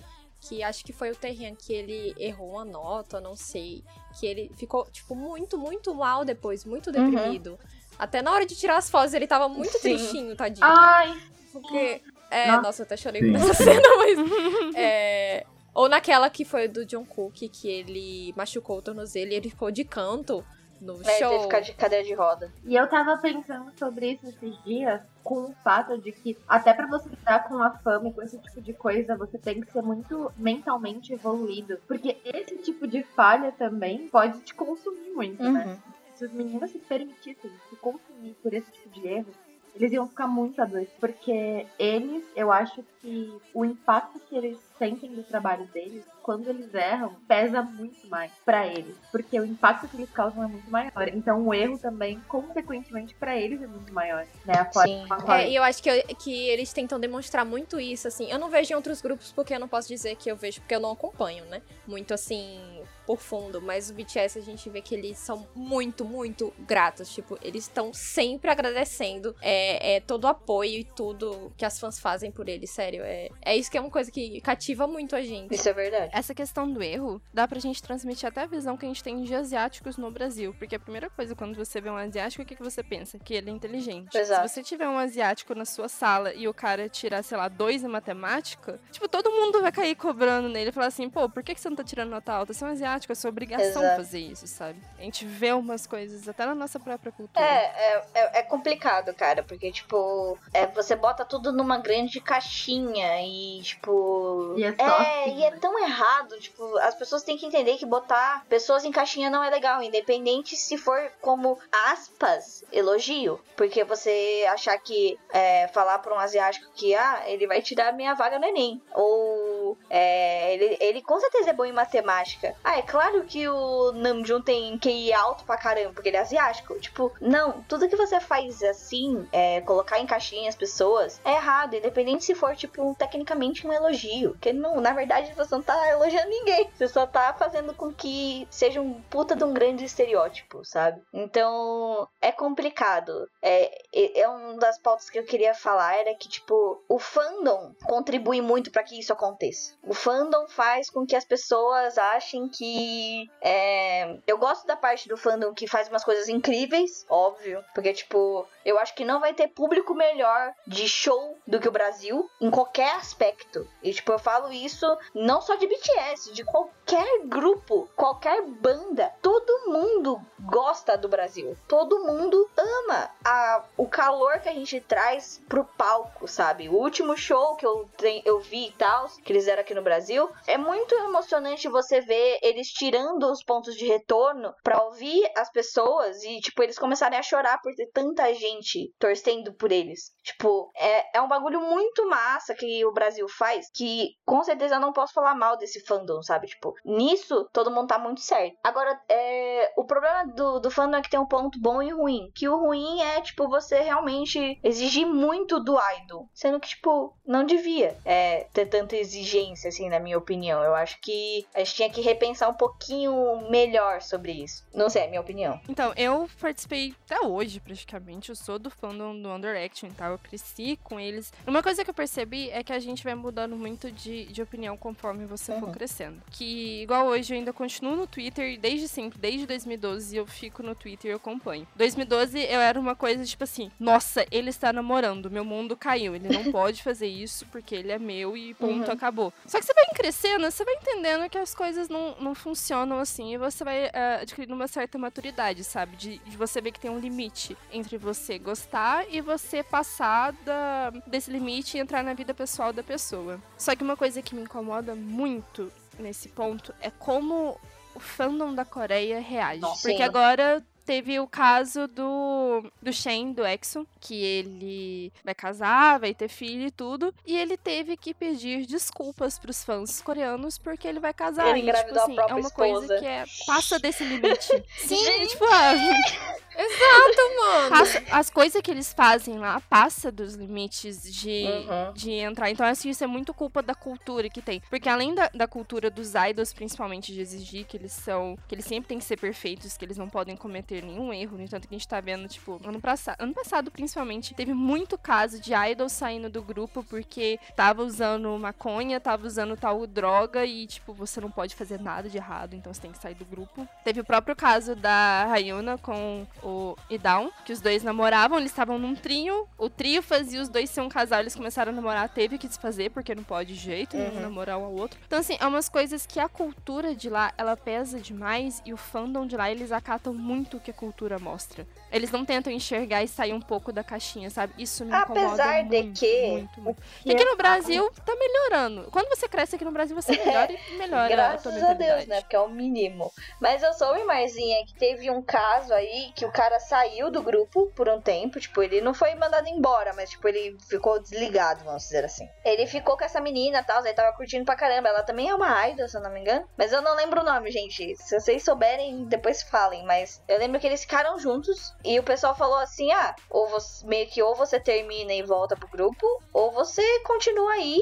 que acho que foi o Terrian que ele errou uma nota, não sei, que ele ficou, tipo, muito, muito mal depois, muito uhum. deprimido. Uhum. Até na hora de tirar as fotos ele tava muito Sim. tristinho, tadinho. Ai! Porque, é, nossa, nossa eu até chorei Sim. nessa cena, mas... é, ou naquela que foi do John Cook, que ele machucou o tornozelo e ele ficou de canto no é, show. ficar de cadeira de roda. E eu tava pensando sobre isso esses dias, com o fato de que até para você lidar com a fama e com esse tipo de coisa, você tem que ser muito mentalmente evoluído. Porque esse tipo de falha também pode te consumir muito, né? uhum. né? Se os meninos se permitissem se consumir por esse tipo de erro, eles iam ficar muito adoidos. Porque eles, eu acho que o impacto que eles sentem do trabalho deles, quando eles erram, pesa muito mais para eles, porque o impacto que eles causam é muito maior. Então o erro também, consequentemente, para eles é muito maior, né? A Sim. É, e eu acho que, que eles tentam demonstrar muito isso, assim. Eu não vejo em outros grupos porque eu não posso dizer que eu vejo, porque eu não acompanho, né? Muito assim, por fundo, mas o BTS a gente vê que eles são muito, muito gratos. Tipo, eles estão sempre agradecendo é, é, todo o apoio e tudo que as fãs fazem por eles, sério. É, é isso que é uma coisa que cativa muito a gente. Isso é verdade. Essa questão do erro dá pra gente transmitir até a visão que a gente tem de asiáticos no Brasil. Porque a primeira coisa, quando você vê um asiático, o que, que você pensa? Que ele é inteligente. Exato. Se você tiver um asiático na sua sala e o cara tirar, sei lá, dois em matemática, tipo, todo mundo vai cair cobrando nele e falar assim, pô, por que, que você não tá tirando nota alta? Você é um asiático é sua obrigação Exato. fazer isso, sabe? A gente vê umas coisas até na nossa própria cultura. É, é, é, é complicado, cara, porque, tipo, é, você bota tudo numa grande caixinha e, tipo. E é, só é, assim, e é né? tão errado, tipo, as pessoas têm que entender que botar pessoas em caixinha não é legal, independente se for como aspas, elogio. Porque você achar que é, falar pra um asiático que, ah, ele vai tirar minha vaga no Enem. Ou é, ele, ele com certeza é bom em matemática. Ah, é claro que o Namjoon tem QI alto pra caramba, porque ele é asiático. Tipo, não, tudo que você faz assim, é, colocar em caixinha as pessoas, é errado, independente se for, tipo, tecnicamente um elogio. Porque não, na verdade você não tá elogiando ninguém. Você só tá fazendo com que seja um puta de um grande estereótipo, sabe? Então, é complicado. É, é, é uma das pautas que eu queria falar, era que, tipo, o fandom contribui muito para que isso aconteça. O fandom faz com que as pessoas achem achem que. É... Eu gosto da parte do fandom que faz umas coisas incríveis, óbvio. Porque, tipo, eu acho que não vai ter público melhor de show do que o Brasil em qualquer aspecto. E, tipo, eu falo isso não só de BTS, de qualquer grupo, qualquer banda. Todo mundo gosta do Brasil. Todo mundo ama a, o calor que a gente traz pro palco, sabe? O último show que eu, eu vi e tal, que eles eram aqui no Brasil, é muito emocionante você ver eles tirando os pontos de retorno para ouvir as pessoas e, tipo, eles começarem a chorar por ter tanta gente torcendo por eles. Tipo, é, é um bagulho muito massa que o Brasil faz, que com certeza eu não posso falar mal desse fandom, sabe? Tipo, nisso todo mundo tá muito certo. Agora, é, o problema do, do fandom é que tem um ponto bom e ruim. Que o ruim é, tipo, você realmente exigir muito do idol. Sendo que, tipo, não devia é, ter tanta exigência, assim, na minha opinião. Eu acho que a gente tinha que repensar um pouquinho melhor sobre isso. Não sei, é minha opinião. Então, eu participei até hoje, praticamente. Eu sou do fandom do Under Action, tá? Eu cresci com eles. Uma coisa que eu percebi é que a gente vai mudando muito de, de opinião conforme você uhum. for crescendo. Que, igual hoje, eu ainda continuo no Twitter desde sempre, desde 2012 eu fico no Twitter e acompanho. 2012 eu era uma coisa tipo assim: nossa, ele está namorando, meu mundo caiu. Ele não pode fazer isso porque ele é meu e ponto, uhum. acabou. Só que você vai crescendo, você vai entendendo que as coisas não, não funcionam assim e você vai uh, adquirindo uma certa maturidade, sabe? De, de, você ver que tem um limite entre você gostar e você passar da, desse limite e entrar na vida pessoal da pessoa. Só que uma coisa que me incomoda muito nesse ponto é como o fandom da Coreia reage. Nossa, Porque agora teve o caso do, do Shen, do Exo, que ele vai casar, vai ter filho e tudo. E ele teve que pedir desculpas pros fãs coreanos porque ele vai casar. Ele e, tipo assim, é uma esposa. coisa que é, passa desse limite. Sim, Gente. tipo, ah, Exato, mano. Passa, as coisas que eles fazem lá passa dos limites de, uhum. de entrar. Então, assim, isso é muito culpa da cultura que tem. Porque além da, da cultura dos idols, principalmente, de exigir que eles são. que eles sempre têm que ser perfeitos, que eles não podem cometer nenhum erro. No entanto, que a gente tá vendo, tipo, ano passado, ano passado, principalmente, teve muito caso de idols saindo do grupo porque tava usando maconha, tava usando tal droga e, tipo, você não pode fazer nada de errado, então você tem que sair do grupo. Teve o próprio caso da Rayuna com o Idown, que os dois namoravam, eles estavam num trio, o trio fazia os dois ser um casal, eles começaram a namorar, teve que desfazer, porque não pode de jeito uhum. namorar um ao outro. Então, assim, é umas coisas que a cultura de lá, ela pesa demais, e o fandom de lá, eles acatam muito o que a cultura mostra. Eles não tentam enxergar e sair um pouco da caixinha, sabe? Isso me incomoda Apesar muito, de que... Muito, muito. E aqui no Brasil, tá melhorando. Quando você cresce aqui no Brasil, você melhora e melhora Graças a, a Deus, né? Porque é o mínimo. Mas eu sou uma irmãzinha que teve um caso aí que o cara saiu do grupo por um tempo. Tipo, ele não foi mandado embora, mas, tipo, ele ficou desligado, vamos dizer assim. Ele ficou com essa menina e tal, aí tava curtindo pra caramba. Ela também é uma idol, se eu não me engano. Mas eu não lembro o nome, gente. Se vocês souberem, depois falem. Mas eu lembro que eles ficaram juntos e o pessoal falou assim: ah, ou você, meio que ou você termina e volta pro grupo, ou você continua aí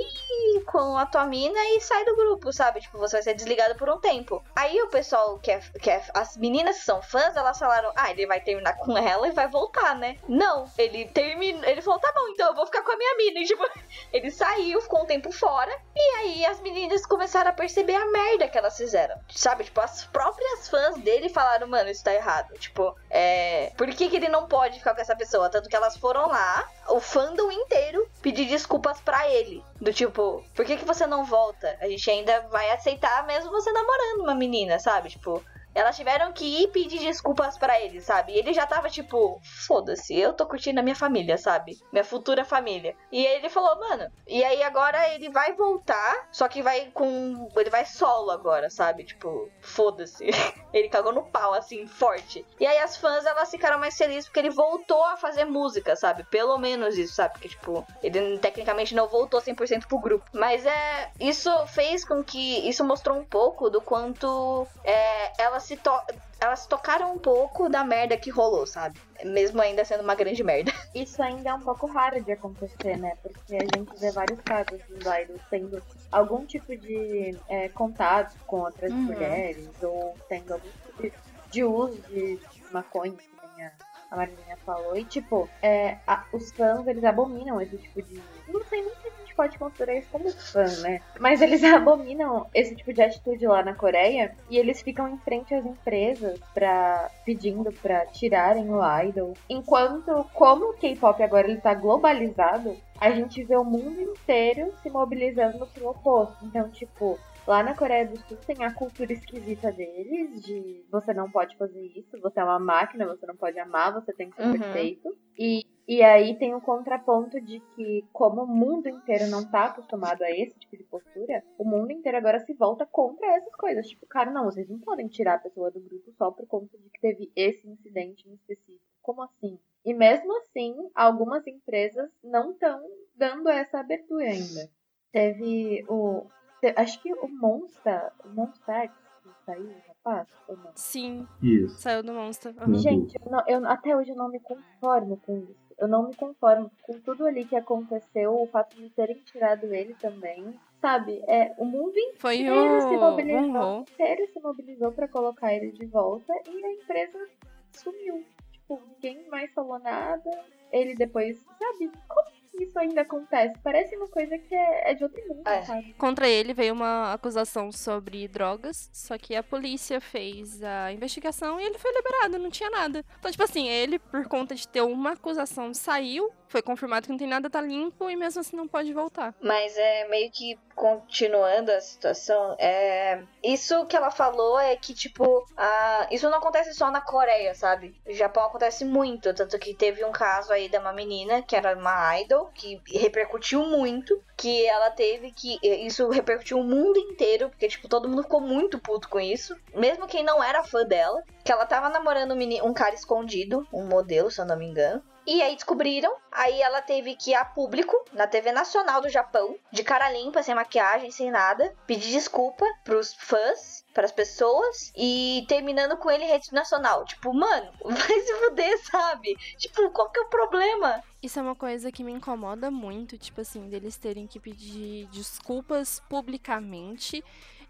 com a tua mina e sai do grupo, sabe? Tipo, você vai ser desligado por um tempo. Aí o pessoal que é, que é as meninas que são fãs, elas falaram: ah, ele vai terminar com ela e vai voltar, né? Não, ele termina. Ele falou: tá bom, então eu vou ficar com a minha mina. E, tipo, ele saiu, ficou um tempo fora. E aí as meninas começaram a perceber a merda que elas fizeram. Sabe? Tipo, as próprias fãs dele falaram: mano, isso tá errado. Tipo, é. Por que, que ele não pode ficar com essa pessoa? Tanto que elas foram lá, o fandom inteiro, pedir desculpas para ele. Do tipo, por que, que você não volta? A gente ainda vai aceitar mesmo você namorando uma menina, sabe? Tipo, elas tiveram que ir pedir desculpas para ele, sabe? E ele já tava tipo, foda-se, eu tô curtindo a minha família, sabe? Minha futura família. E ele falou, mano, e aí agora ele vai voltar, só que vai com. Ele vai solo agora, sabe? Tipo, foda-se. ele cagou no pau, assim, forte. E aí as fãs, elas ficaram mais felizes porque ele voltou a fazer música, sabe? Pelo menos isso, sabe? Porque, tipo, ele tecnicamente não voltou 100% pro grupo. Mas é. Isso fez com que. Isso mostrou um pouco do quanto é, elas se to elas tocaram um pouco da merda que rolou, sabe? Mesmo ainda sendo uma grande merda. Isso ainda é um pouco raro de acontecer, né? Porque a gente vê vários casos dos idols tendo algum tipo de é, contato com outras uhum. mulheres ou tendo algum tipo de, de uso de maconha, a, a Marilinha falou. E, tipo, é, a, os fãs, eles abominam esse tipo de... Não sei nem se pode considerar isso como fã, né? Mas eles abominam esse tipo de atitude lá na Coreia e eles ficam em frente às empresas para pedindo para tirarem o idol. Enquanto, como o K-pop agora ele tá globalizado, a gente vê o mundo inteiro se mobilizando pro oposto. Então, tipo, Lá na Coreia do Sul tem a cultura esquisita deles, de você não pode fazer isso, você é uma máquina, você não pode amar, você tem que ser Uhum. perfeito. E, e aí tem o contraponto de que, como o mundo inteiro não tá acostumado a esse tipo de postura, o mundo inteiro agora se volta contra essas coisas. Tipo, cara, não, vocês não podem tirar a pessoa do grupo só por conta de que teve esse incidente em específico. Como assim? E mesmo assim, algumas empresas não estão dando essa abertura ainda. Teve o. te- Acho que o Monster. O Monster que saiu, rapaz? Ou não? Sim, Isso. saiu do Monster. Uhum. Gente, eu não- eu- até hoje eu não me conformo com isso. Eu não me conformo com tudo ali que aconteceu, o fato de terem tirado ele também. Sabe, é, o mundo Foi inteiro se o mobilizou, Wonho. inteiro se mobilizou pra colocar ele de volta e a empresa sumiu. Tipo, ninguém mais falou nada. Ele depois, sabe, como que isso ainda acontece? Parece uma coisa que é, é de outro mundo, É. sabe? Contra ele veio uma acusação sobre drogas, só que a polícia fez a investigação e ele foi liberado, não tinha nada. Então, tipo assim, ele, por conta de ter uma acusação, saiu, foi confirmado que não tem nada, tá limpo e mesmo assim não pode voltar. Mas é meio que continuando a situação, é isso que ela falou é que tipo, a... isso não acontece só na Coreia, sabe? No Japão acontece muito, tanto que teve um caso aí de uma menina que era uma idol que repercutiu muito, que ela teve que isso repercutiu o mundo inteiro, porque tipo todo mundo ficou muito puto com isso, mesmo quem não era fã dela, que ela tava namorando um, meni- um cara escondido, um modelo, se eu não me engano. E aí descobriram, aí ela teve que ir a público, na TV Nacional do Japão, de cara limpa, sem maquiagem, sem nada, pedir desculpa pros fãs, pras pessoas, e terminando com ele em rede nacional. Tipo, mano, vai se fuder, sabe? Tipo, qual que é o problema? Isso é uma coisa que me incomoda muito, tipo assim, deles terem que pedir desculpas publicamente.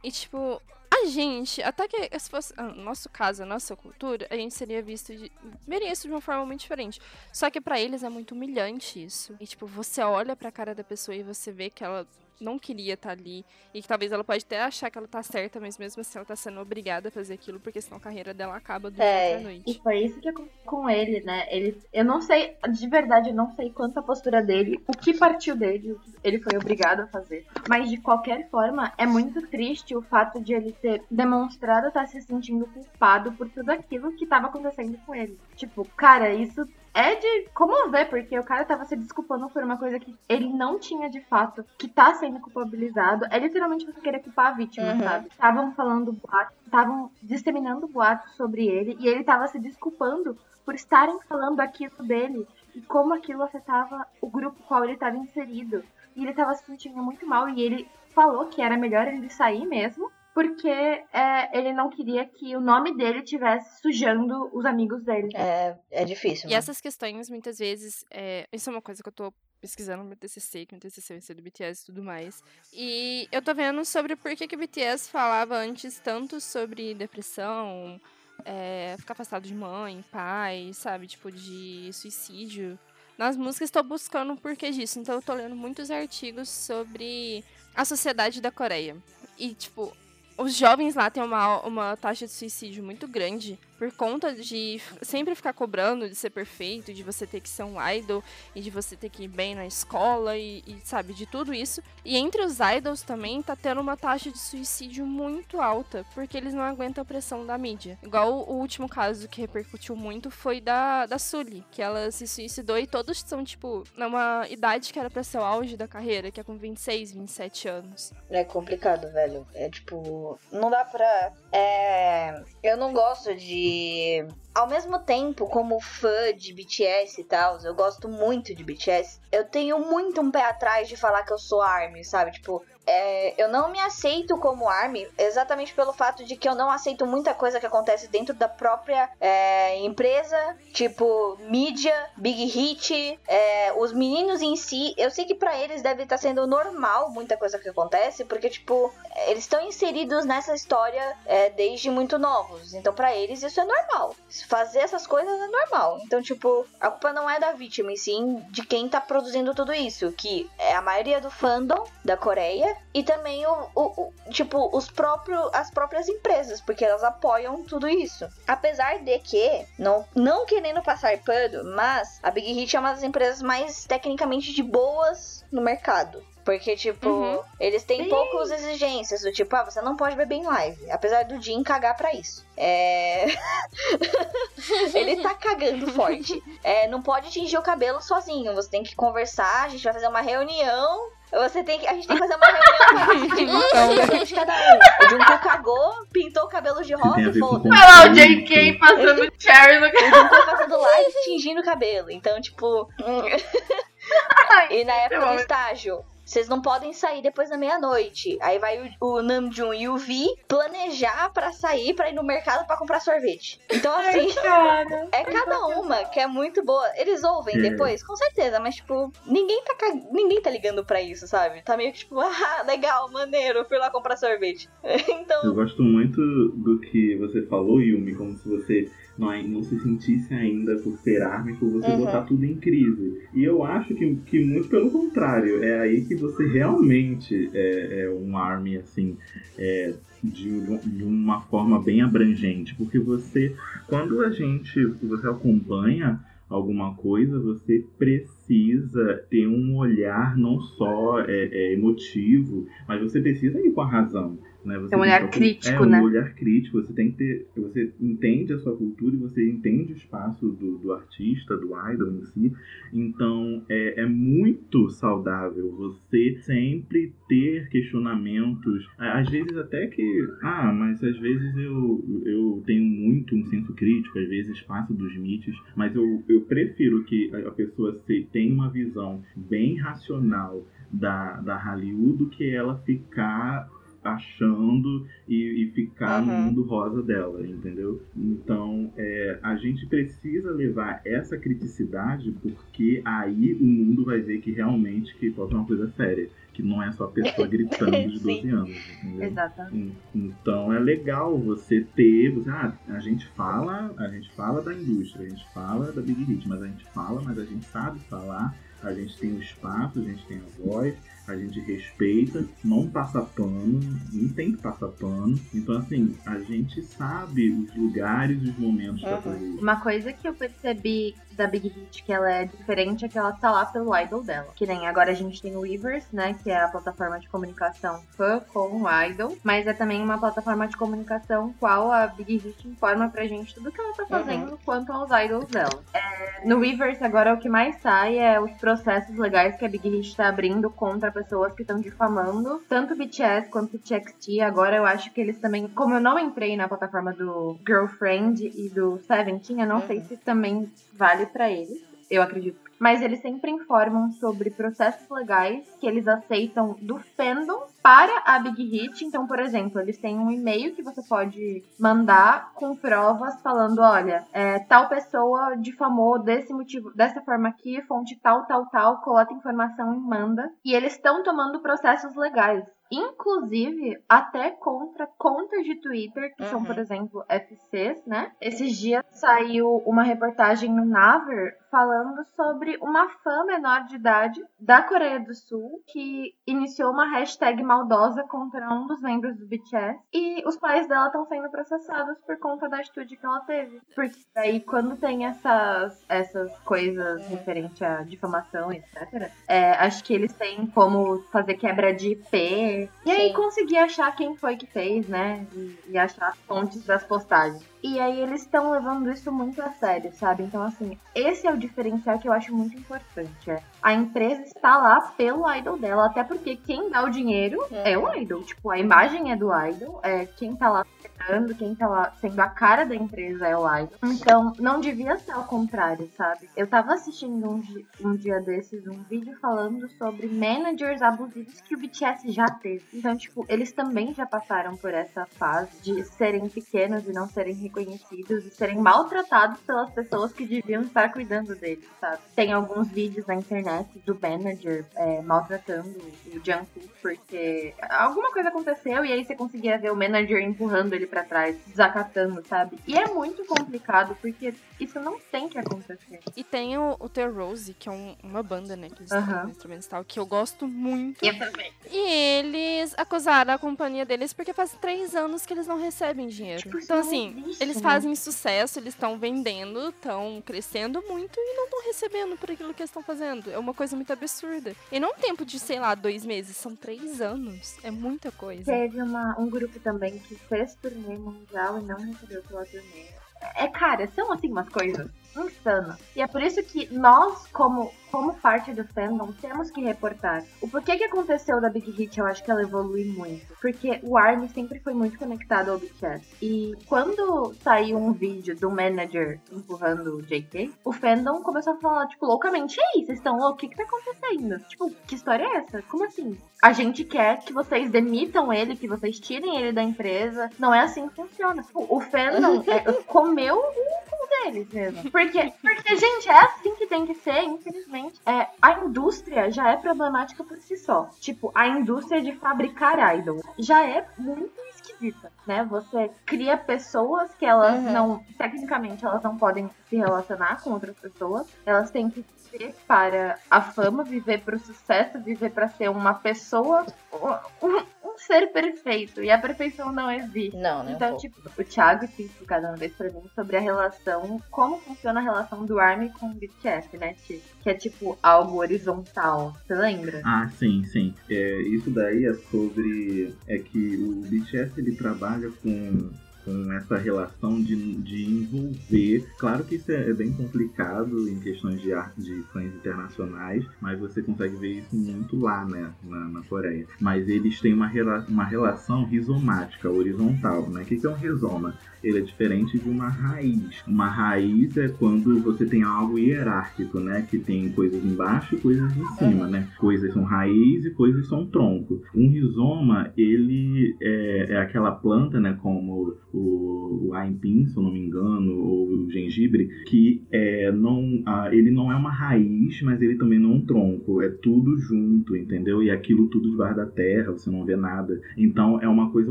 E, tipo, a gente, até que se fosse ah, no nosso caso, a nossa cultura, a gente seria visto de. veria isso de uma forma muito diferente. Só que pra eles é muito humilhante isso. E, tipo, você olha pra cara da pessoa e você vê que ela não queria estar ali. E que talvez ela pode até achar que ela tá certa, mas mesmo assim ela tá sendo obrigada a fazer aquilo, porque senão a carreira dela acaba do É, dia pra E noite. foi isso que aconteceu com ele, né? Ele, eu não sei, de verdade, eu não sei quanto a postura dele, o que partiu dele, o que ele foi obrigado a fazer. Mas de qualquer forma, é muito triste o fato de ele ter demonstrado estar se sentindo culpado por tudo aquilo que estava acontecendo com ele. Tipo, cara, isso é de comover, porque o cara tava se desculpando por uma coisa que ele não tinha de fato, que tá sendo culpabilizado. É literalmente você querer culpar a vítima, Uhum. sabe? Estavam falando boatos, estavam disseminando boatos sobre ele e ele tava se desculpando por estarem falando aquilo dele e como aquilo afetava o grupo qual ele estava inserido. E ele tava se sentindo muito mal e ele falou que era melhor ele sair mesmo, porque é, ele não queria que o nome dele tivesse sujando os amigos dele. É, é difícil. E né? essas questões, muitas vezes, é, isso é uma coisa que eu tô pesquisando no meu TCC, que meu TCC vai ser do BTS e tudo mais. E eu tô vendo sobre por que, que o BTS falava antes tanto sobre depressão, é, ficar afastado de mãe, pai, sabe? Tipo, de suicídio. Nas músicas, estou buscando o porquê disso. Então, eu tô lendo muitos artigos sobre a sociedade da Coreia. E, tipo, os jovens lá têm uma, uma taxa de suicídio muito grande por conta de sempre ficar cobrando de ser perfeito, de você ter que ser um idol e de você ter que ir bem na escola e, e, sabe, de tudo isso. E entre os idols também tá tendo uma taxa de suicídio muito alta, porque eles não aguentam a pressão da mídia. Igual o, o último caso que repercutiu muito foi da, da Sully, que ela se suicidou e todos são, tipo, numa idade que era pra ser o auge da carreira, que é com 26, 27 anos. É complicado, velho. É tipo, não dá pra. É. Eu não gosto de. Ao mesmo tempo, como fã de BTS e tal, eu gosto muito de BTS. Eu tenho muito um pé atrás de falar que eu sou ARMY, sabe? Tipo, é, eu não me aceito como ARMY exatamente pelo fato de que eu não aceito muita coisa que acontece dentro da própria é, empresa, tipo mídia, Big Hit, é, os meninos em si. Eu sei que pra eles deve estar sendo normal muita coisa que acontece, porque, tipo, eles estão inseridos nessa história é, desde muito novos. Então, pra eles, isso é normal. Fazer essas coisas é normal. Então, tipo, a culpa não é da vítima, e sim de quem tá produzindo tudo isso. Que é a maioria do fandom da Coreia e também o, o- o- tipo, os próprios, as próprias empresas, porque elas apoiam tudo isso. Apesar de que, não, não querendo passar pano, mas a Big Hit é uma das empresas mais tecnicamente de boas no mercado. Porque, tipo, Uhum. eles têm Sim. poucas exigências. Do tipo, ah, você não pode beber em live. Apesar do Jim cagar pra isso. É. Ele tá cagando forte. É, não pode tingir o cabelo sozinho. Você tem que conversar, a gente vai fazer uma reunião. Você tem que, a gente tem que fazer uma reunião pra decidir qual vai ser o cabelo de cada um. O Junko cagou, pintou o cabelo de rosa e foda. Olha lá o. JK passando cherry no O Junko fazendo live tingindo o cabelo. Então, tipo. e na época do estágio. Vocês não podem sair depois da meia-noite. Aí vai o, o Namjoon e o Vi planejar pra sair pra ir no mercado pra comprar sorvete. Então, assim, Cara. é cada uma que é muito boa. Eles ouvem É. depois, com certeza, mas, tipo, ninguém tá, cag- ninguém tá ligando pra isso, sabe? Tá meio que tipo, ah, legal, maneiro, fui lá comprar sorvete. então, Eu gosto muito do que você falou, Yumi, como se você não, não se sentisse ainda por ser por você Uhum. botar tudo em crise. E eu acho que, que muito pelo contrário, é aí que você realmente é, é um arme, assim, é, de, de uma forma bem abrangente. Porque você, quando a gente, você acompanha alguma coisa, você precisa ter um olhar não só é, é, emotivo, mas você precisa ir com a razão. Né? Você Tem um olhar crítico, é, né? um olhar crítico. Você tem que ter. Você entende a sua cultura e você entende o espaço do, do artista, do idol em si. Então é, é muito saudável você sempre ter questionamentos. Às vezes até que. Ah, mas às vezes eu, eu tenho muito um senso crítico, às vezes passo dos limites, mas eu, eu prefiro que a pessoa se, tenha uma visão bem racional da, da Hallyu do que ela ficar achando e, e ficar no Uhum. mundo rosa dela, entendeu? Então, é, a gente precisa levar essa criticidade porque aí o mundo vai ver que realmente K-pop é uma coisa séria, que não é só a pessoa gritando de 12 anos, entendeu? Exatamente. Então é legal você ter, você, ah, a gente fala, a gente fala da indústria, a gente fala da Big Hit, mas a gente fala, mas a gente sabe falar, a gente tem o espaço, a gente tem a voz, a gente respeita, não passa pano, não tem que passar pano. Então assim, a gente sabe os lugares e os momentos Uhum. fazer isso. Uma coisa que eu percebi da Big Hit que ela é diferente é que ela tá lá pelo idol dela. Que nem agora a gente tem o Weverse, né? Que é a plataforma de comunicação fã com o idol. Mas é também uma plataforma de comunicação qual a Big Hit informa pra gente tudo que ela tá fazendo quanto aos idols dela. É, no Weverse agora o que mais sai é os processos legais que a Big Hit tá abrindo contra pessoas que estão difamando tanto o BTS quanto o TXT. Agora eu acho que eles também, como eu não entrei na plataforma do Girlfriend e do Seventeen, eu não sei se também vale pra eles. Eu acredito. Mas eles sempre informam sobre processos legais que eles aceitam do fandom para a Big Hit. Então, por exemplo, eles têm um e-mail que você pode mandar com provas falando, olha, é, tal pessoa difamou desse motivo, dessa forma aqui, fonte tal, tal, tal, coleta informação e manda. E eles estão tomando processos legais. Inclusive, até contra contas de Twitter, que são, Uhum. por exemplo, FCs, né? Esses dias saiu uma reportagem no Naver falando sobre uma fã menor de idade da Coreia do Sul que iniciou uma hashtag maldosa contra um dos membros do BTS e os pais dela estão sendo processados por conta da atitude que ela teve. Porque daí, quando tem essas, essas coisas referente à difamação, etc., é, acho que eles têm como fazer quebra de IP e aí Sim. conseguir achar quem foi que fez, né? E, e achar as fontes das postagens. E aí eles estão levando isso muito a sério, sabe? Então, assim, esse é o diferencial que eu acho muito importante. É, a empresa está lá pelo idol dela, até porque quem dá o dinheiro é o idol. Tipo, a imagem é do idol, é quem tá lá pegando, quem tá lá sendo a cara da empresa é o idol. Então, não devia ser ao contrário, sabe? Eu tava assistindo um, um dia desses um vídeo falando sobre managers abusivos que o BTS já teve. Então, tipo, eles também já passaram por essa fase de serem pequenos e não serem e serem maltratados pelas pessoas que deviam estar cuidando deles, sabe? Tem alguns vídeos na internet do manager é, maltratando o Jungkook porque alguma coisa aconteceu e aí você conseguia ver o manager empurrando ele pra trás, desacatando, sabe? E é muito complicado porque isso não tem que acontecer. E tem o, o The Rose, que é um- uma banda, né? Que eles tocam instrumental, que eu gosto muito. Eu também. E eles acusaram a companhia deles porque faz três anos que eles não recebem dinheiro. Tipo, então, assim, existe. Eles fazem sucesso, eles estão vendendo, estão crescendo muito e não estão recebendo por aquilo que eles estão fazendo. É uma coisa muito absurda. E não um tempo de, sei lá, dois meses, são três anos. É muita coisa. Teve uma, um grupo também que fez turnê mundial e não recebeu pela turnê. É, cara, são assim umas coisas insanas. E é por isso que nós, como como parte do fandom, temos que reportar. O porquê que aconteceu da Big Hit, eu acho que ela evolui muito. Porque o ARMY sempre foi muito conectado ao BTS. E quando saiu um vídeo do manager empurrando o JK, o fandom começou a falar, tipo, loucamente, ei, vocês estão loucos? O que que tá acontecendo? Tipo, que história é essa? Como assim? A gente quer que vocês demitam ele, que vocês tirem ele da empresa. Não é assim que funciona. O fandom é, comeu o deles mesmo. Porque, porque, gente, é assim que tem que ser, infelizmente é, a indústria já é problemática por si só. Tipo, a indústria de fabricar idol já é muito esquisita, né? Você cria pessoas que elas uhum. não, tecnicamente, elas não podem se relacionar com outras pessoas. Elas têm que viver para a fama, viver para o sucesso, viver para ser uma pessoa, um, ser perfeito. E a perfeição não existe. Não, não. Então, tipo, o Thiago tem explicado uma vez pra mim sobre a relação, como funciona a relação do ARMY com o BTS, né, Que é tipo algo horizontal. Você lembra? Ah, sim, sim. É, isso daí é sobre. É que o BTS ele trabalha com com essa relação de, de envolver. Claro que isso é, é bem complicado em questões de arte de fãs internacionais, mas você consegue ver isso muito lá, né, na, na Coreia. Mas eles têm uma, rela uma relação rizomática, horizontal, né? O que, que é um rizoma? ele é diferente de uma raiz. Uma raiz é quando você tem algo hierárquico, né? Que tem coisas embaixo e coisas em cima, né? Coisas são raiz e coisas são tronco. Um rizoma, ele é, é aquela planta, né? Como o, o aipim, se eu não me engano, ou o gengibre, que é, não, ele não é uma raiz, mas ele também não é um tronco. É tudo junto, entendeu? E aquilo tudo debaixo da terra, você não vê nada. Então é uma coisa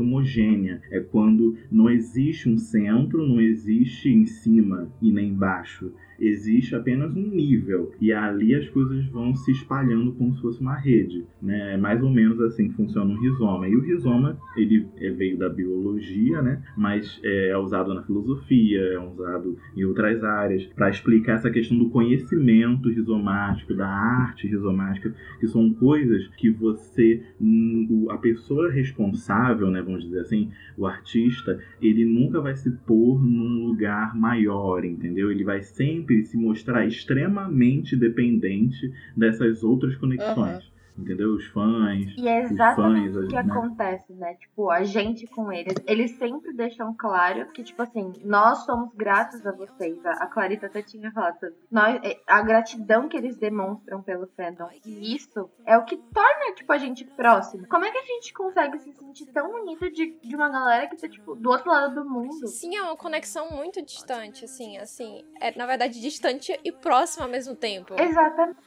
homogênea. É quando não existe um centro, não existe em cima e nem embaixo existe apenas um nível e ali as coisas vão se espalhando como se fosse uma rede, né? É mais ou menos assim que funciona um rizoma. E o rizoma ele é, veio da biologia, né? Mas é, é usado na filosofia, é usado em outras áreas para explicar essa questão do conhecimento rizomático, da arte rizomática, que são coisas que você, hum, a pessoa responsável, né? Vamos dizer assim, o artista, ele nunca vai se pôr num lugar maior, entendeu? Ele vai sempre sempre se mostrar extremamente dependente dessas outras conexões. Uhum entendeu? Os fãs. E é exatamente fãs, o que né? acontece, né? Tipo, a gente com eles. Eles sempre deixam claro que, tipo assim, nós somos gratos a vocês. A Clarita até tinha falado sobre nós, é, a gratidão que eles demonstram pelo fandom. E isso é o que torna, tipo, a gente próximo. Como é que a gente consegue se sentir tão unido de, de uma galera que tá, tipo, do outro lado do mundo? Sim, é uma conexão muito distante, assim, assim. É, na verdade, distante e próxima ao mesmo tempo. Exatamente.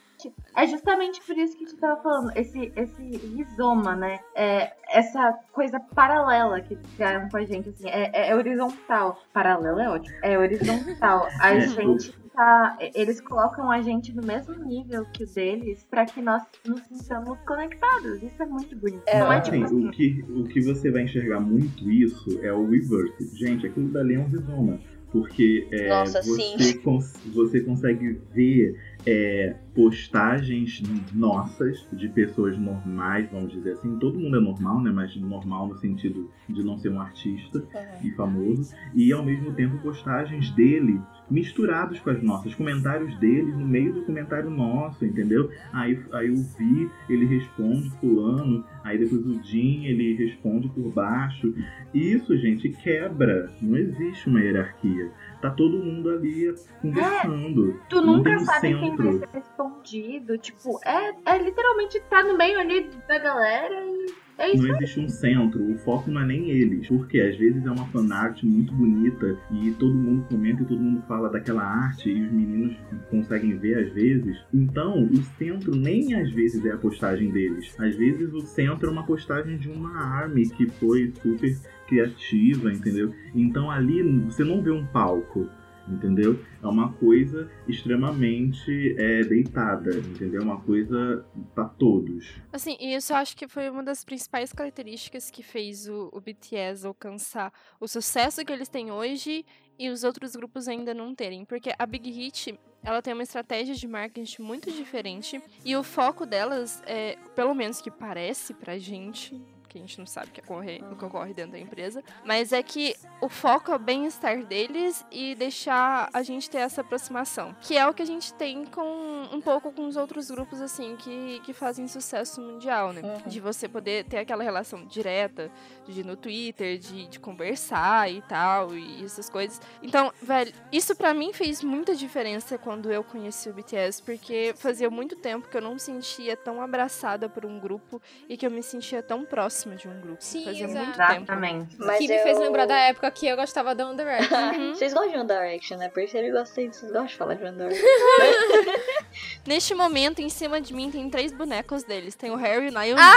É justamente por isso que a gente tava falando, esse, esse rizoma, né? É, essa coisa paralela que criaram com a gente, assim, é, é, é horizontal. Paralelo é ótimo. É horizontal. A gente tá. Eles colocam a gente no mesmo nível que o deles para que nós nos sintamos conectados. Isso é muito bonito. É, Não é tipo assim, O que, o que você vai enxergar muito isso é o reverse. Gente, aquilo dali é um rizoma porque é, Nossa, você, cons você consegue ver é, postagens nossas de pessoas normais, vamos dizer assim. Todo mundo é normal, né? Mas normal no sentido de não ser um artista uhum. e famoso. E ao mesmo tempo postagens dele misturados com as nossas, comentários dele no meio do comentário nosso, entendeu? Aí, aí o Vi, ele responde fulano, aí depois o Jim, ele responde por baixo. Isso, gente, quebra. Não existe uma hierarquia tá todo mundo ali conversando. É, tu nunca sabe centro. quem vai ser respondido. Tipo, é, é literalmente tá no meio ali da galera e. É não existe um centro, o foco não é nem eles, porque às vezes é uma fanart muito bonita e todo mundo comenta e todo mundo fala daquela arte e os meninos conseguem ver às vezes. Então, o centro nem às vezes é a postagem deles. Às vezes o centro é uma postagem de uma army que foi super criativa, entendeu? Então ali você não vê um palco. Entendeu? É uma coisa extremamente é, deitada, entendeu? Uma coisa para todos. Assim, e isso eu acho que foi uma das principais características que fez o, o BTS alcançar o sucesso que eles têm hoje e os outros grupos ainda não terem. Porque a Big Hit, ela tem uma estratégia de marketing muito diferente e o foco delas, é, pelo menos que parece pra gente, que a gente não sabe o que, ocorre, o que ocorre dentro da empresa, mas é que o foco é o bem-estar deles e deixar a gente ter essa aproximação, que é o que a gente tem com um pouco com os outros grupos assim que, que fazem sucesso mundial, né? Uhum. De você poder ter aquela relação direta, de no Twitter, de, de conversar e tal, e essas coisas. Então, velho, isso para mim fez muita diferença quando eu conheci o BTS, porque fazia muito tempo que eu não me sentia tão abraçada por um grupo e que eu me sentia tão próxima próxima de um grupo. Sim, Fazia exato. muito Exatamente. tempo. Mas que eu... me fez lembrar da época que eu gostava da One Direction. Uhum. Vocês gostam de One Direction, né? Percebi que gostei, vocês gostam de falar de One Direction. Neste momento, em cima de mim, tem três bonecos deles. Tem o Harry, o Niall ah!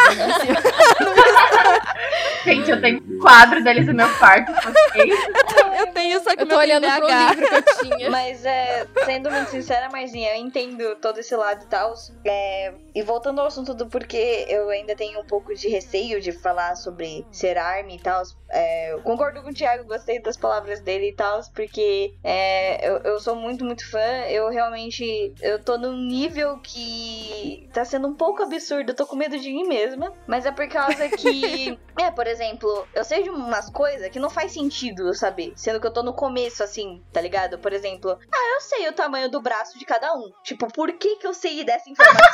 Gente, eu tenho um quadro deles no meu quarto. eu tenho, só que eu tô olhando pro livro que eu tinha. Mas, é, sendo muito sincera, Marzinha, eu entendo todo esse lado e tal. É, e voltando ao assunto do porquê eu ainda tenho um pouco de receio de falar sobre ser army e tal. É, concordo com o Thiago, gostei das palavras dele e tal, porque é, eu, eu sou muito, muito fã. Eu realmente eu tô num nível que tá sendo um pouco absurdo. Eu tô com medo de mim mesma. Mas é por causa que, é, por exemplo, eu sei de umas coisas que não faz sentido eu saber. Sendo que eu tô no começo, assim, tá ligado? Por exemplo, ah, eu sei o tamanho do braço de cada um. Tipo, por que que eu sei dessa informação?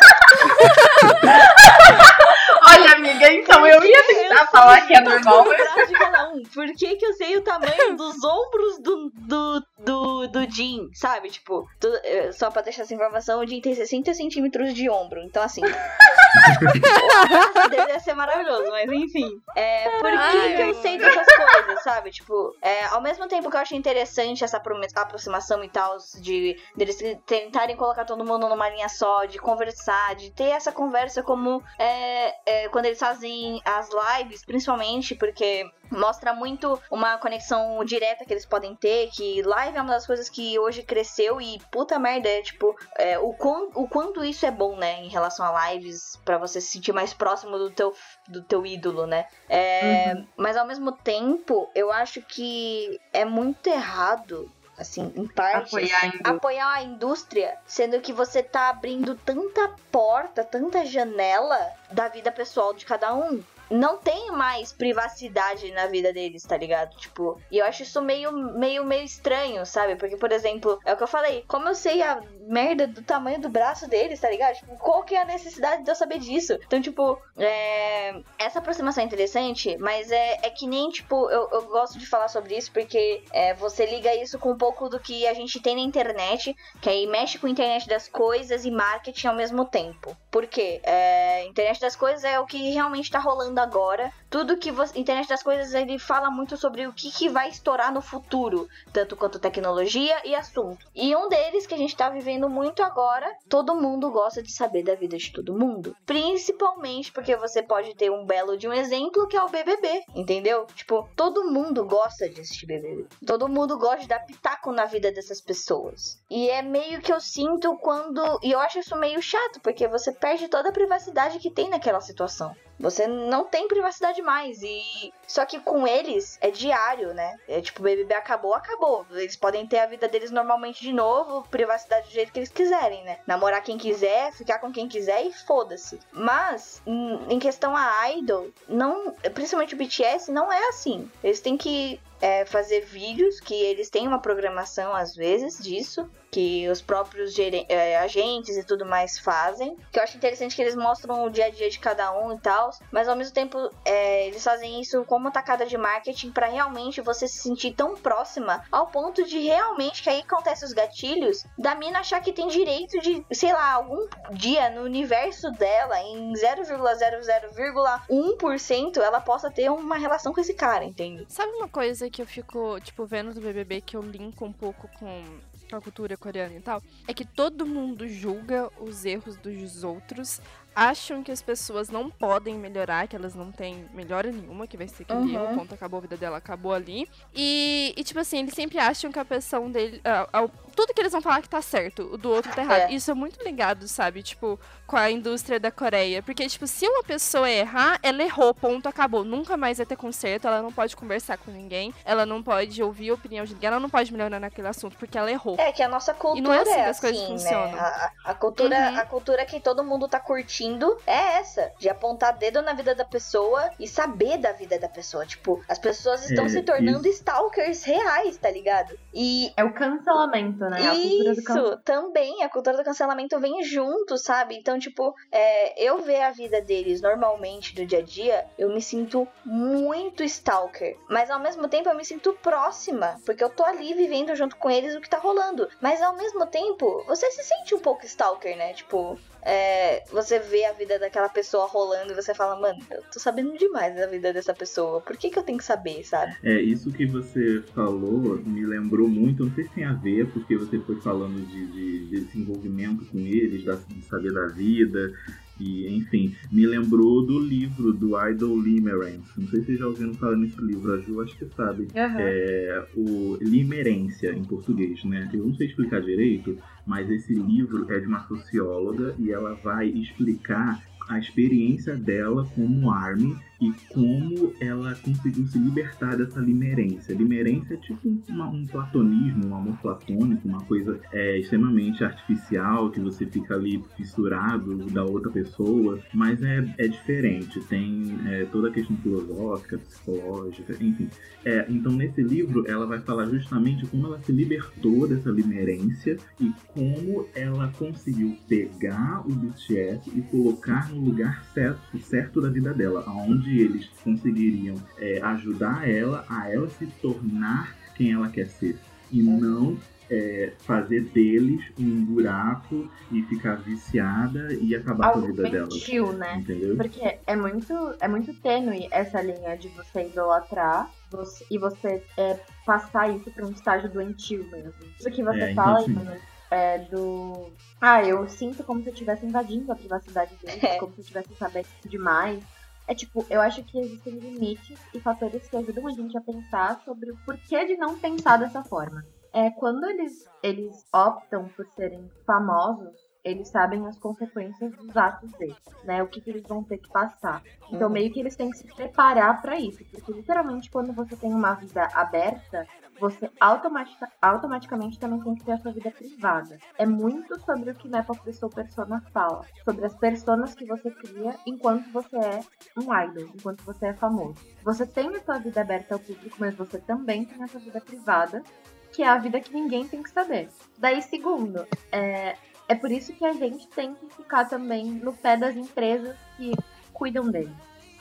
Olha, amiga, então eu ia tentar falar que é normal. De um. Por que, que eu sei o tamanho dos ombros do, do, do, do Jim, sabe? Tipo, tu, eh, só pra deixar essa informação, o Jim tem 60 centímetros de ombro. Então, assim. o braço dele ia ser maravilhoso, mas enfim. É, por que, Ai, que eu sei dessas coisas, sabe? Tipo, é, ao mesmo tempo que eu acho interessante essa aproximação e tal, de deles tentarem colocar todo mundo numa linha só, de conversar, de ter essa conversa como é, é, quando eles fazem as lives, principalmente, porque mostra muito uma conexão direta que eles podem ter, que live é uma das coisas que hoje cresceu e puta merda, é tipo, é, o, quão, o quanto isso é bom, né, em relação a lives, para você se sentir mais próximo do teu, do teu ídolo, né. É, uhum. Mas ao mesmo tempo, eu acho que é muito errado assim, em parte, apoiar a, indústria. apoiar a indústria, sendo que você tá abrindo tanta porta, tanta janela da vida pessoal de cada um não tem mais privacidade na vida deles, tá ligado? Tipo, e eu acho isso meio, meio, meio estranho, sabe? Porque, por exemplo, é o que eu falei, como eu sei a merda do tamanho do braço deles, tá ligado? Tipo, qual que é a necessidade de eu saber disso? Então, tipo, é... essa aproximação é interessante, mas é, é que nem, tipo, eu, eu gosto de falar sobre isso porque é, você liga isso com um pouco do que a gente tem na internet, que aí mexe com a internet das coisas e marketing ao mesmo tempo. Por quê? É, internet das coisas é o que realmente tá rolando agora. Tudo que você. Internet das coisas ele fala muito sobre o que, que vai estourar no futuro, tanto quanto tecnologia e assunto. E um deles que a gente tá vivendo muito agora, todo mundo gosta de saber da vida de todo mundo. Principalmente porque você pode ter um belo de um exemplo que é o BBB, entendeu? Tipo, todo mundo gosta de assistir BBB. Todo mundo gosta de dar pitaco na vida dessas pessoas. E é meio que eu sinto quando. E eu acho isso meio chato, porque você perde toda a privacidade que tem naquela situação. Você não tem privacidade mais. E só que com eles é diário, né? É tipo, o BBB acabou, acabou. Eles podem ter a vida deles normalmente de novo, privacidade do jeito que eles quiserem, né? Namorar quem quiser, ficar com quem quiser e foda-se. Mas em questão a idol, não, principalmente o BTS, não é assim. Eles têm que é, fazer vídeos, que eles têm uma programação às vezes disso, que os próprios é, agentes e tudo mais fazem. Que eu acho interessante que eles mostram o dia a dia de cada um e tal, mas ao mesmo tempo é, eles fazem isso como tacada de marketing para realmente você se sentir tão próxima ao ponto de realmente que aí acontece os gatilhos da mina achar que tem direito de, sei lá, algum dia no universo dela, em 0,00,1% ela possa ter uma relação com esse cara, entende? Sabe uma coisa que eu fico, tipo, vendo do BBB que eu linko um pouco com a cultura coreana e tal, é que todo mundo julga os erros dos outros acham que as pessoas não podem melhorar, que elas não têm melhora nenhuma, que vai ser aquele Uhum. erro, ponto, acabou a vida dela, acabou ali. E, e, tipo assim, eles sempre acham que a pressão dele. ah, ah, tudo que eles vão falar que tá certo, o do outro tá errado. É. Isso é muito ligado, sabe? Tipo, com a indústria da Coreia. Porque, tipo, se uma pessoa errar, ela errou, ponto, acabou. Nunca mais vai ter conserto, ela não pode conversar com ninguém, ela não pode ouvir a opinião de ninguém, ela não pode melhorar naquele assunto, porque ela errou. É que a nossa cultura E não é assim é que as coisas assim, funcionam. né? A, a- cultura, Uhum. a cultura que todo mundo tá curtindo é essa, de apontar dedo na vida da pessoa e saber da vida da pessoa. Tipo, as pessoas estão É, se tornando stalkers reais, tá ligado? E É o cancelamento, né? A cultura do cancelamento. isso também, a cultura do cancelamento vem junto, sabe? Então, tipo, é, eu ver a vida deles normalmente no dia a dia, eu me sinto muito stalker. Mas ao mesmo tempo eu me sinto próxima, porque eu tô ali vivendo junto com eles o que tá rolando. Mas ao mesmo tempo, você se sente um pouco stalker, né? Tipo, é, você vê a vida daquela pessoa rolando e você fala, mano, eu tô sabendo demais da vida dessa pessoa. Por que, que eu tenho que saber, sabe? É, isso que você falou me lembrou muito, não sei se tem a ver, porque você foi falando de, de- de desenvolvimento com eles, da- de saber da vida, e enfim, me lembrou do livro do Idol Limerence. Não sei se vocês já ouviram falar nesse livro, a Ju acho que sabe. Aham. É, o Limerência em português, né? Eu não sei explicar direito, mas esse livro é de uma socióloga e ela vai explicar a experiência dela como ARMY e como ela conseguiu se libertar dessa limerência. Limerência é tipo uma- um platonismo, um amor platônico, uma coisa é, extremamente artificial, que você fica ali fissurado da outra pessoa, mas é, é diferente. Tem é, toda a questão filosófica, psicológica, enfim. É, então, nesse livro, ela vai falar justamente como ela se libertou dessa limerência e como ela conseguiu pegar o BTS e colocar no lugar certo, certo da vida dela, onde eles conseguiriam é, ajudar ela a ela se tornar quem ela quer ser e não é, fazer deles um buraco e ficar viciada e acabar com a Algo vida dela. mentiu, né? Entendeu? Porque é muito, é muito tênue essa linha de você idolatrar você- e você é, passar isso pra um estágio doentio mesmo. Isso que você É, fala, então, sim. Ana, é do. Ah, eu sinto como se eu estivesse invadindo a privacidade deles, É. como se eu estivesse sabendo demais. É tipo, eu acho que existem limites e fatores que ajudam a gente a pensar sobre o porquê de não pensar dessa forma. É, quando eles, eles optam por serem famosos, eles sabem as consequências dos atos deles, né? O que, que eles vão ter que passar. Então, Uhum. meio que eles têm que se preparar pra isso. Porque, literalmente, quando você tem uma vida aberta, você automatica- automaticamente também tem que ter a sua vida privada. É muito sobre o que Nepo Pessoa Persona fala. Sobre as personas que você cria enquanto você é um idol, enquanto você é famoso. Você tem a sua vida aberta ao público, mas você também tem a sua vida privada, que é a vida que ninguém tem que saber. Daí, segundo, é, é por isso que a gente tem que ficar também no pé das empresas que cuidam deles.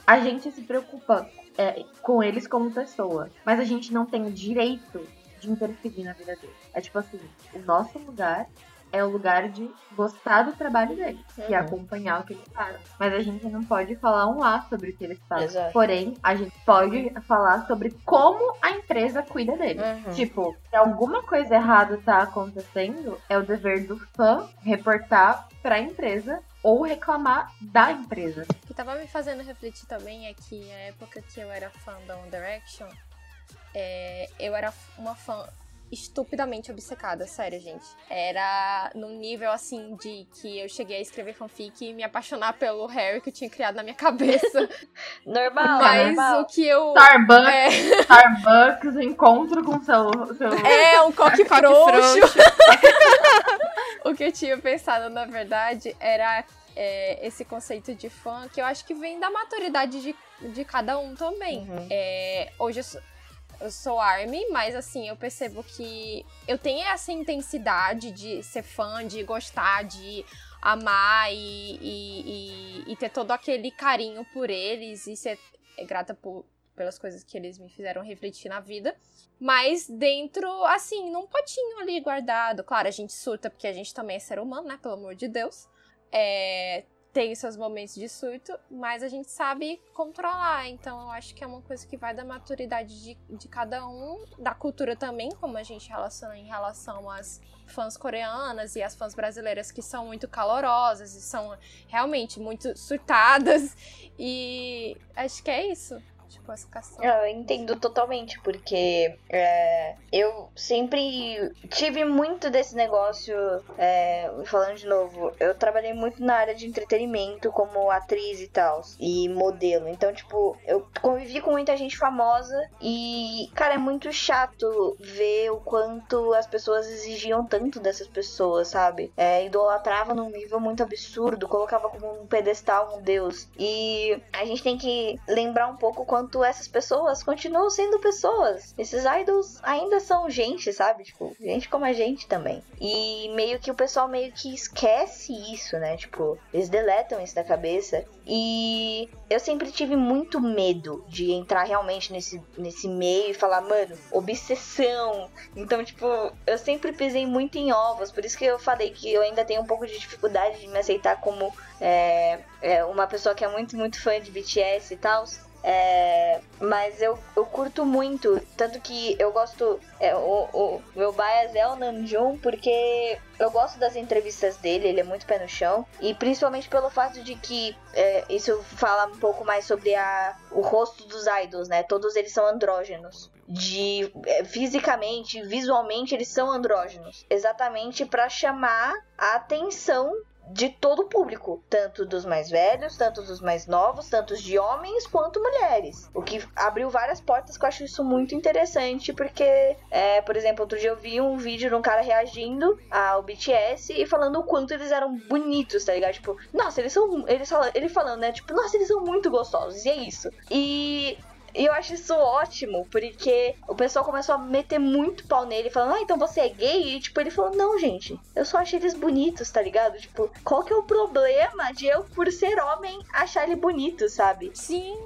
A gente se preocupa é, com eles como pessoa, mas a gente não tem o direito de interferir na vida deles. É tipo assim, o nosso lugar é o lugar de gostar do trabalho deles e Uhum. acompanhar o que eles fazem. Mas a gente não pode falar um lá sobre o que eles fazem. Exato. Porém, a gente pode falar sobre como a empresa cuida deles. Uhum. Tipo, se alguma coisa errada tá acontecendo, é o dever do fã reportar pra empresa ou reclamar da empresa. O que tava me fazendo refletir também é que na época que eu era fã da One Direction, é, eu era uma fã estupidamente obcecada, sério, gente. Era num nível assim de que eu cheguei a escrever fanfic e me apaixonar pelo Harry que eu tinha criado na minha cabeça. Normal, Mas normal. o que eu. Starbucks, É, Starbucks, encontro com seu. seu... é um coque frouxo. frouxo. o que eu tinha pensado, na verdade, era é, esse conceito de fã, que eu acho que vem da maturidade de, de cada um também. Uhum. É, hoje eu sou, eu sou ARMY, mas assim, eu percebo que eu tenho essa intensidade de ser fã, de gostar, de amar e, e, e- e ter todo aquele carinho por eles e ser grata por, pelas coisas que eles me fizeram refletir na vida. Mas dentro, assim, num potinho ali guardado. Claro, a gente surta porque a gente também é ser humano, né? Pelo amor de Deus. É, tem seus momentos de surto, mas a gente sabe controlar. Então eu acho que é uma coisa que vai da maturidade de, de cada um, da cultura também, como a gente relaciona em relação às fãs coreanas e as fãs brasileiras que são muito calorosas e são realmente muito surtadas. E acho que é isso tipo, essa questão. Eu entendo totalmente, porque é, eu sempre tive muito desse negócio, é, falando de novo, eu trabalhei muito na área de entretenimento como atriz e tal, e modelo. Então, tipo, eu convivi com muita gente famosa e, cara, é muito chato ver o quanto as pessoas exigiam tanto dessas pessoas, sabe? É, idolatrava num nível muito absurdo, colocava como um pedestal um deus. E a gente tem que lembrar um pouco quando enquanto essas pessoas continuam sendo pessoas. Esses idols ainda são gente, sabe? Tipo, gente como a gente também. E meio que o pessoal meio que esquece isso, né? Tipo, eles deletam isso da cabeça. E eu sempre tive muito medo de entrar realmente nesse, nesse meio e falar, mano, obsessão. Então, tipo, eu sempre pisei muito em ovos. Por isso que eu falei que eu ainda tenho um pouco de dificuldade de me aceitar como é, é, uma pessoa que é muito, muito fã de BTS e tal. É, mas eu, eu curto muito, tanto que eu gosto. É, o, o meu bias é o Namjoon, porque eu gosto das entrevistas dele, ele é muito pé no chão. E principalmente pelo fato de que é, isso fala um pouco mais sobre a, o rosto dos idols, né? Todos eles são andrógenos. De é, fisicamente, visualmente, eles são andrógenos. Exatamente para chamar a atenção de todo o público, tanto dos mais velhos, tanto dos mais novos, tanto de homens quanto mulheres. O que abriu várias portas que eu acho isso muito interessante, porque, é, por exemplo, outro dia eu vi um vídeo de um cara reagindo ao BTS e falando o quanto eles eram bonitos, tá ligado? Tipo, nossa, eles são. Eles ele falando, né? Tipo, nossa, eles são muito gostosos, e é isso. E e eu acho isso ótimo, porque o pessoal começou a meter muito pau nele, falando, ah, então você é gay? E tipo, ele falou, não, gente, eu só achei eles bonitos, tá ligado? Tipo, qual que é o problema de eu, por ser homem, achar ele bonito, sabe? Sim.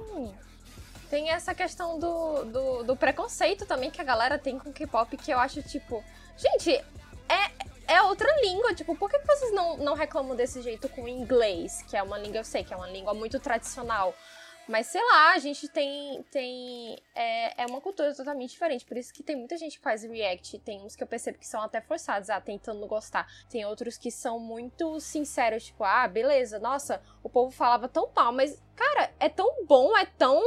Tem essa questão do, do, do preconceito também que a galera tem com K-pop, que eu acho, tipo, gente, é, é outra língua, tipo, por que vocês não, não reclamam desse jeito com o inglês, que é uma língua, eu sei que é uma língua muito tradicional, mas sei lá, a gente tem. tem é, é uma cultura totalmente diferente. Por isso que tem muita gente que faz react. Tem uns que eu percebo que são até forçados, ah, tentando gostar. Tem outros que são muito sinceros, tipo, ah, beleza, nossa, o povo falava tão mal, mas, cara, é tão bom, é tão.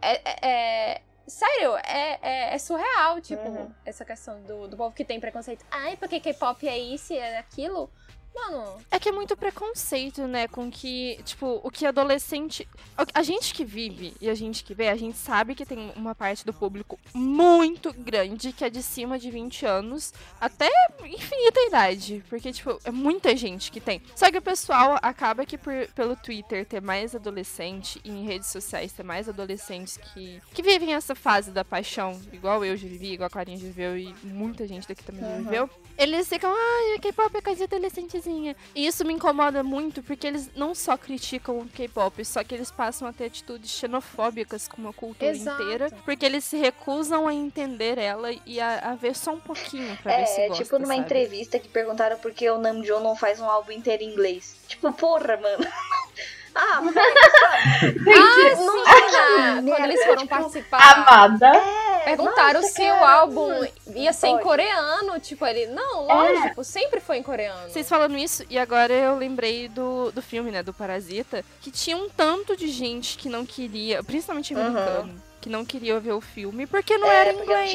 É. é, é sério, é, é, é, surreal, tipo, uhum. essa questão do, do povo que tem preconceito. Ai, porque K-pop é isso e é aquilo. Mano. É que é muito preconceito, né? Com que, tipo, o que adolescente. A gente que vive e a gente que vê, a gente sabe que tem uma parte do público muito grande que é de cima de 20 anos até infinita idade. Porque, tipo, é muita gente que tem. Só que o pessoal acaba que por, pelo Twitter ter mais adolescente e em redes sociais ter mais adolescentes que, que vivem essa fase da paixão, igual eu já vivi, igual a Clarinha já viveu e muita gente daqui também uhum. já viveu. Eles ficam, ai, K-pop é coisa de adolescentes e isso me incomoda muito porque eles não só criticam o K-pop, só que eles passam a ter atitudes xenofóbicas com a cultura Exato. inteira, porque eles se recusam a entender ela e a, a ver só um pouquinho pra é, ver se É, gosta, tipo numa sabe? entrevista que perguntaram por que o Namjoon não faz um álbum inteiro em inglês. Tipo, porra, mano. Ah, sabe? ah, sim, quando eles foram tipo, participar. Amada. É, perguntaram nossa, se o álbum ia ser Pode. em coreano. Tipo, ele, não, é. lógico, é. sempre foi em coreano. Vocês falando isso, e agora eu lembrei do, do filme, né, do Parasita, que tinha um tanto de gente que não queria, principalmente americano. Uhum que não queria ver o filme porque não é, era em inglês.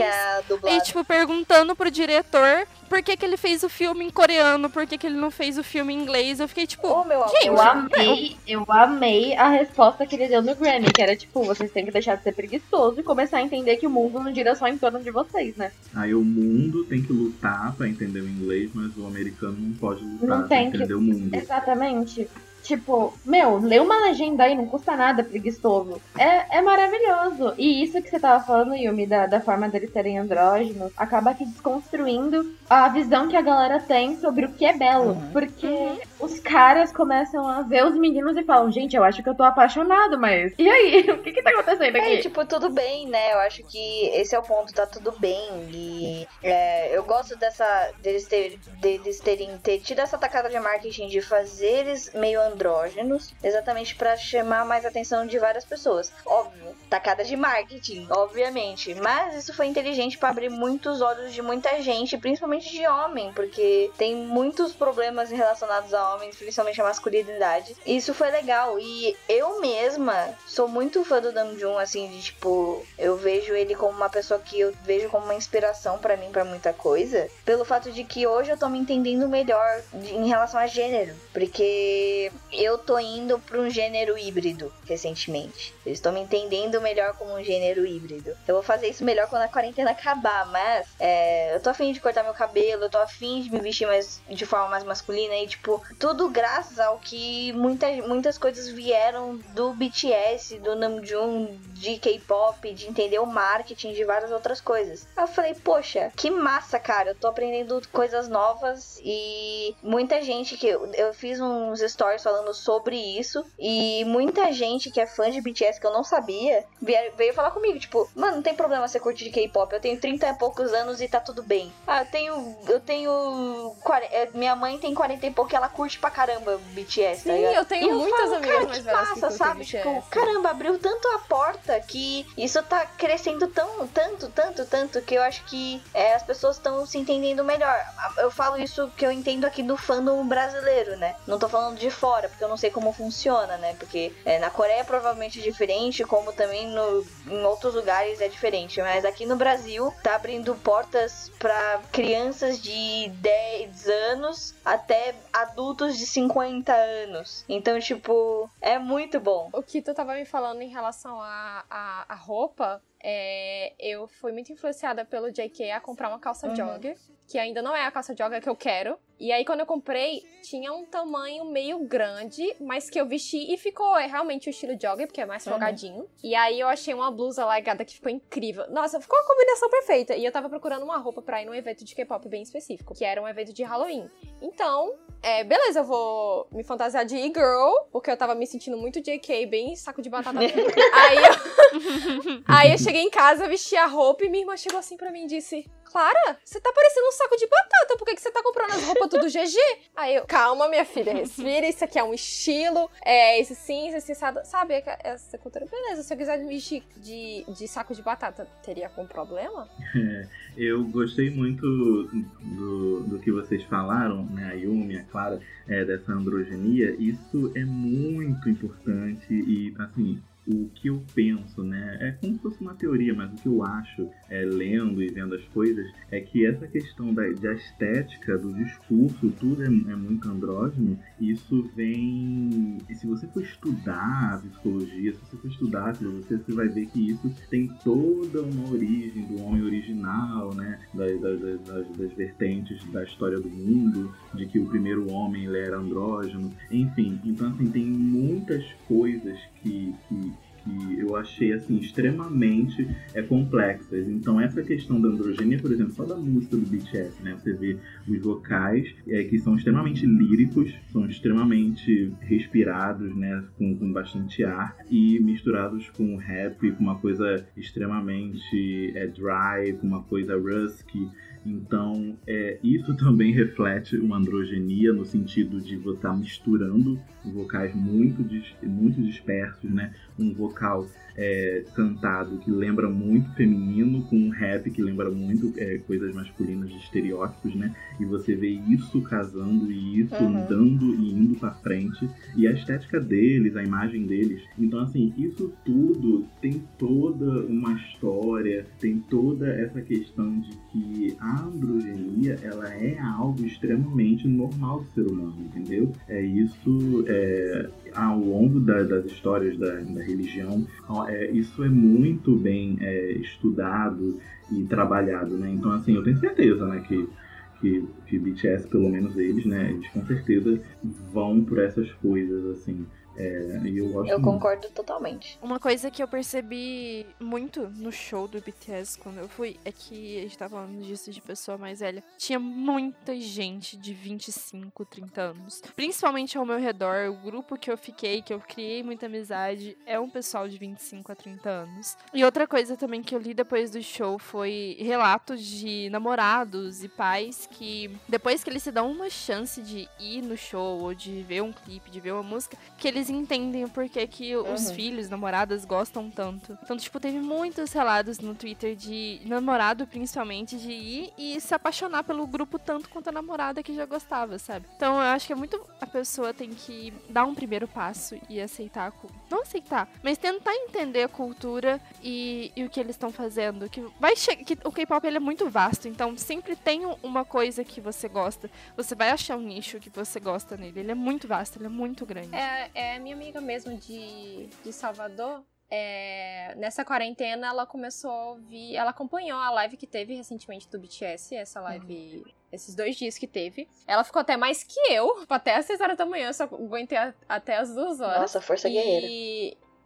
E, tipo, perguntando pro diretor por que, que ele fez o filme em coreano, por que, que ele não fez o filme em inglês. Eu fiquei tipo. Oh, meu gente, eu amei, eu amei a resposta que ele deu no Grammy, que era tipo, vocês têm que deixar de ser preguiçoso e começar a entender que o mundo não gira só em torno de vocês, né? Aí o mundo tem que lutar para entender o inglês, mas o americano não pode lutar não pra entender que... o mundo. Exatamente. Tipo, meu, lê uma legenda aí, não custa nada, preguiçoso. É, é maravilhoso. E isso que você tava falando, Yumi, da, da forma deles serem andrógenos, acaba aqui desconstruindo a visão que a galera tem sobre o que é belo. Uhum. Porque uhum. os caras começam a ver os meninos e falam, gente, eu acho que eu tô apaixonado, mas. E aí? O que que tá acontecendo aqui? É, tipo, tudo bem, né? Eu acho que esse é o ponto, tá tudo bem. E é, eu gosto dessa. deles, ter, deles terem ter tido essa tacada de marketing de fazer eles meio andrógenos, exatamente para chamar mais atenção de várias pessoas. Óbvio, tacada de marketing, obviamente, mas isso foi inteligente para abrir muitos olhos de muita gente, principalmente de homem, porque tem muitos problemas relacionados a homens, principalmente a masculinidade. Isso foi legal e eu mesma sou muito fã do Namjoon, assim, de tipo, eu vejo ele como uma pessoa que eu vejo como uma inspiração para mim para muita coisa, pelo fato de que hoje eu tô me entendendo melhor em relação a gênero, porque eu tô indo para um gênero híbrido recentemente. Eu estou me entendendo melhor como um gênero híbrido. Eu vou fazer isso melhor quando a quarentena acabar, mas é, eu tô afim de cortar meu cabelo, eu tô afim de me vestir mais de forma mais masculina e tipo, tudo graças ao que muita, muitas coisas vieram do BTS, do Namjoon, de K-pop, de entender o marketing, de várias outras coisas. Aí eu falei, poxa, que massa, cara, eu tô aprendendo coisas novas e muita gente que eu, eu fiz uns stories falando sobre isso e muita gente que é fã de BTS que eu não sabia veio, falar comigo, tipo, mano, não tem problema você curtir de K-pop, eu tenho 30 e poucos anos e tá tudo bem. Ah, eu tenho. Eu tenho. É, minha mãe tem 40 e pouco e ela curte pra caramba BTS, tá Sim, eu tenho eu muitas falo, amigas mais velhas que sabe? BTS. Tipo, caramba, abriu tanto a porta que isso tá crescendo tão, tanto, tanto, tanto que eu acho que é, as pessoas estão se entendendo melhor. Eu falo isso que eu entendo aqui do fandom brasileiro, né? Não tô falando de fora, porque eu não sei como funciona, né? Porque é, na Coreia é provavelmente diferente, como também no, em outros lugares é diferente. Mas aqui no Brasil tá abrindo portas para crianças de 10 anos até adultos de 50 anos. Então, tipo, é muito bom. O que tu tava me falando em relação à a, a, roupa, é, eu fui muito influenciada pelo JK a comprar uma calça Uhum. jogger, que ainda não é a calça jogger que eu quero. E aí, quando eu comprei, tinha um tamanho meio grande, mas que eu vesti e ficou é, realmente o estilo jogger, porque é mais Uhum. folgadinho. E aí, eu achei uma blusa largada que ficou incrível. Nossa, ficou uma combinação perfeita. E eu tava procurando uma roupa pra ir num evento de K-pop bem específico, que era um evento de Halloween. Então, é, beleza, eu vou me fantasiar de e-girl, porque eu tava me sentindo muito JK, bem saco de batata. aí, eu, aí eu cheguei em casa, vesti a roupa e minha irmã chegou assim pra mim e disse: Clara, você tá parecendo um saco de batata, por que, que você tá comprando as roupas tudo GG? Aí eu, calma, minha filha, respira, isso aqui é um estilo, é esse sim, esse sim, sabe, essa cultura, beleza, se eu quiser vestir de, de saco de batata, teria algum problema? É, eu gostei muito do, do que vocês falaram, né, a Yumi, a Clara, é, dessa androgenia. Isso é muito importante e, assim, o que eu penso, né? É como se fosse uma teoria, mas o que eu acho, é, lendo e vendo as coisas, é que essa questão da, da estética, do discurso, tudo é, é, muito andrógeno. Isso vem. E se você for estudar a psicologia, se você for estudar a filosofia, você vai ver que isso tem toda uma origem do homem original, né? Das, das, das, das vertentes da história do mundo, de que o primeiro homem ele era andrógeno, enfim. Então, assim, tem muitas coisas que, que, que eu achei assim extremamente é, complexas. Então essa questão da androgenia, por exemplo, só da música do BTS, né? Você vê os vocais é, que são extremamente líricos, são extremamente respirados, né? Com, com bastante ar e misturados com rap, com uma coisa extremamente é, dry, com uma coisa rusky. Então, é, isso também reflete uma androgenia no sentido de você estar misturando vocais muito, muito dispersos, né? Um vocal é, cantado que lembra muito feminino com um rap que lembra muito é, coisas masculinas de estereótipos, né? E você vê isso casando e isso Uhum. andando e indo pra frente. E a estética deles, a imagem deles. Então, assim, isso tudo tem toda uma história, tem toda essa questão de que a androgenia, ela é algo extremamente normal do ser humano, entendeu? É isso, é, ao longo da- das histórias da, da religião, ó, é, isso é muito bem é, estudado e trabalhado, né? Então, assim, eu tenho certeza, né, que que, que BTS, pelo menos eles, né, eles com certeza vão por essas coisas, assim, É, eu gosto Eu muito. concordo totalmente. Uma coisa que eu percebi muito no show do BTS quando eu fui é que a gente tava falando disso de pessoa mais velha. Tinha muita gente de 25, 30 anos. Principalmente ao meu redor, o grupo que eu fiquei, que eu criei muita amizade, é um pessoal de 25 a 30 anos. E outra coisa também que eu li depois do show foi relatos de namorados e pais que, depois que eles se dão uma chance de ir no show ou de ver um clipe, de ver uma música, que eles entendem o porquê que os Uhum. filhos, namoradas gostam tanto. Então, tipo, teve muitos relatos no Twitter de namorado, principalmente, de ir e se apaixonar pelo grupo tanto quanto a namorada que já gostava, sabe? Então, eu acho que é muito. A pessoa tem que dar um primeiro passo e aceitar a cultura. Não aceitar, mas tentar entender a cultura e, e o que eles estão fazendo. Que vai chegar. Que o K-pop ele é muito vasto, então sempre tem um- uma coisa que você gosta. Você vai achar um nicho que você gosta nele. Ele é muito vasto, ele é muito grande. É, é minha amiga mesmo de, de Salvador. é, nessa quarentena ela começou a ouvir. Ela acompanhou a live que teve recentemente do BTS, essa live. Esses dois dias que teve. Ela ficou até mais que eu. Até às 6 horas da manhã, eu só aguentei a- até as 2 horas. Nossa, força guerreira.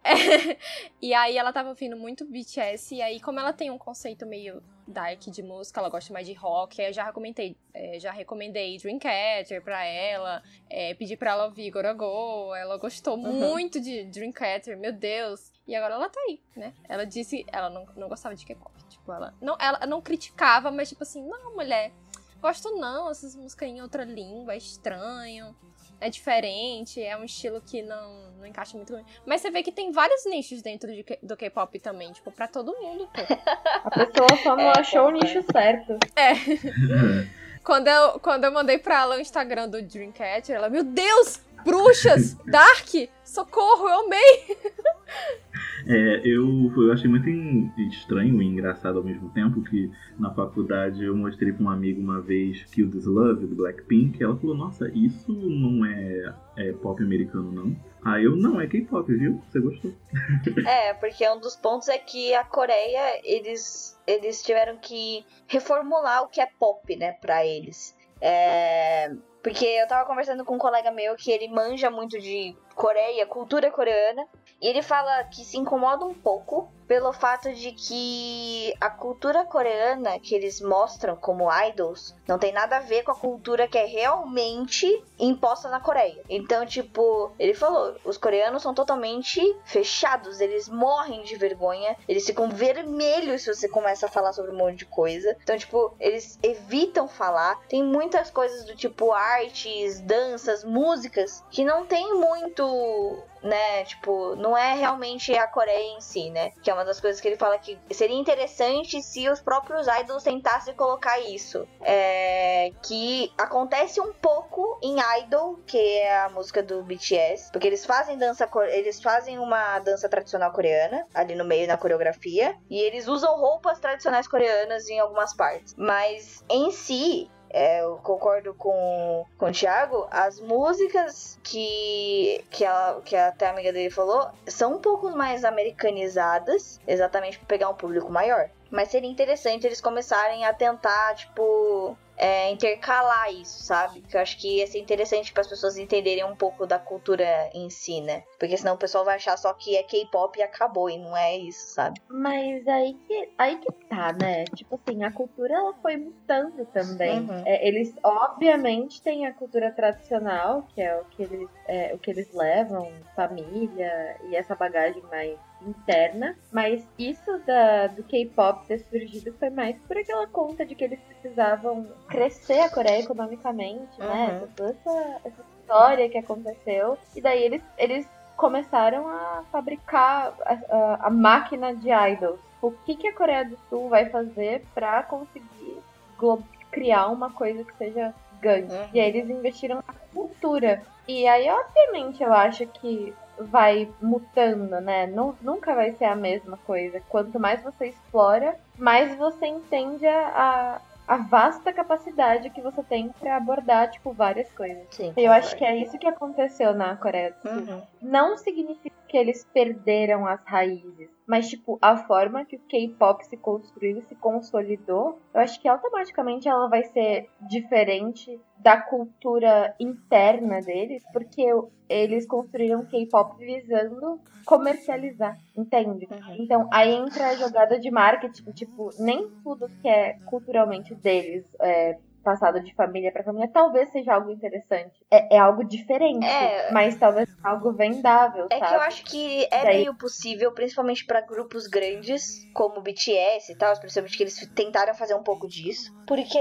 E... aí ela tava ouvindo muito BTS, e aí como ela tem um conceito meio dark de música, ela gosta mais de rock, aí eu já recomendei, é, já recomendei Dreamcatcher pra ela, é, pedi pra ela ouvir Gorogo, ela gostou Uhum. muito de Dreamcatcher, meu Deus. E agora ela tá aí, né? Ela disse, ela não, não gostava de K-pop, tipo, ela não, ela não criticava, mas tipo assim, não, mulher, gosto não, essas músicas em outra língua, é estranho é diferente, é um estilo que não, não encaixa muito bem. Mas você vê que tem vários nichos dentro de do K-pop também, tipo, pra todo mundo, pô. A pessoa só não É, achou o concordo. nicho certo. Quando eu, quando eu mandei pra ela o Instagram do Dreamcatcher, ela, meu Deus, bruxas, Dark, socorro, eu amei. É, eu, eu achei muito estranho e engraçado ao mesmo tempo que na faculdade eu mostrei pra um amigo uma vez Kill This Love do Blackpink. Ela falou: Nossa, isso não é, é pop americano, não. Aí eu, não, é K-pop, viu? Você gostou? É, porque um dos pontos é que a Coreia, eles, eles tiveram que reformular o que é pop, né, pra eles. É, porque eu tava conversando com um colega meu que ele manja muito de Coreia, cultura coreana, e ele fala que se incomoda um pouco pelo fato de que a cultura coreana que eles mostram como idols não tem nada a ver com a cultura que é realmente imposta na Coreia. Então, tipo, ele falou, os coreanos são totalmente fechados, eles morrem de vergonha, eles ficam vermelhos se você começa a falar sobre um monte de coisa. Então, tipo, eles evitam falar. Tem muitas coisas do tipo artes, danças, músicas que não tem muito né? Tipo, não é realmente a Coreia em si, né? Que é uma das coisas que ele fala que seria interessante se os próprios idols tentassem colocar isso. É, que acontece um pouco em Idol, que é a música do BTS, porque eles fazem dança, eles fazem uma dança tradicional coreana ali no meio na coreografia e eles usam roupas tradicionais coreanas em algumas partes. Mas em si, é, eu concordo com, com o Thiago, as músicas que, que, a, que até a amiga dele falou são um pouco mais americanizadas, exatamente para pegar um público maior. Mas seria interessante eles começarem a tentar, tipo, é, intercalar isso, sabe? Que eu acho que ia ser interessante para as pessoas entenderem um pouco da cultura em si, né? Porque senão o pessoal vai achar só que é K-pop e acabou, e não é isso, sabe? Mas aí que, aí que tá, né? Tipo assim, a cultura ela foi mutando também. Uhum. É, eles, obviamente, têm a cultura tradicional, que é o que eles, é, o que eles levam, família e essa bagagem mais interna. Mas isso da, do K-pop ter surgido foi mais por aquela conta de que eles precisavam crescer a Coreia economicamente, né? Uhum. Essa- Toda essa, essa história que aconteceu. E daí eles, eles começaram a fabricar a, a- a máquina de idols. O que, que a Coreia do Sul vai fazer pra conseguir criar uma coisa que seja ganho? Uhum. E aí eles investiram na cultura. E aí, obviamente, eu acho que vai mutando, né? Nu- nunca vai ser a mesma coisa. Quanto mais você explora, mais você entende a, a, a vasta capacidade que você tem pra abordar, tipo, várias coisas. Sim. Eu acho que é isso que aconteceu na Coreia do Sul Uhum. não significa que eles perderam as raízes, mas tipo, a forma que o K-pop se construiu, se consolidou, eu acho que automaticamente ela vai ser diferente da cultura interna deles, porque eles construíram K-pop visando comercializar, entende? Uhum. Então, aí entra a jogada de marketing, tipo, nem tudo que é culturalmente deles é, passado de família para família, talvez seja algo interessante. É, é algo diferente, é... mas talvez algo vendável. É sabe? que eu acho que é Daí... meio possível, principalmente para grupos grandes, como o BTS e tal, principalmente que eles tentaram fazer um pouco disso. Porque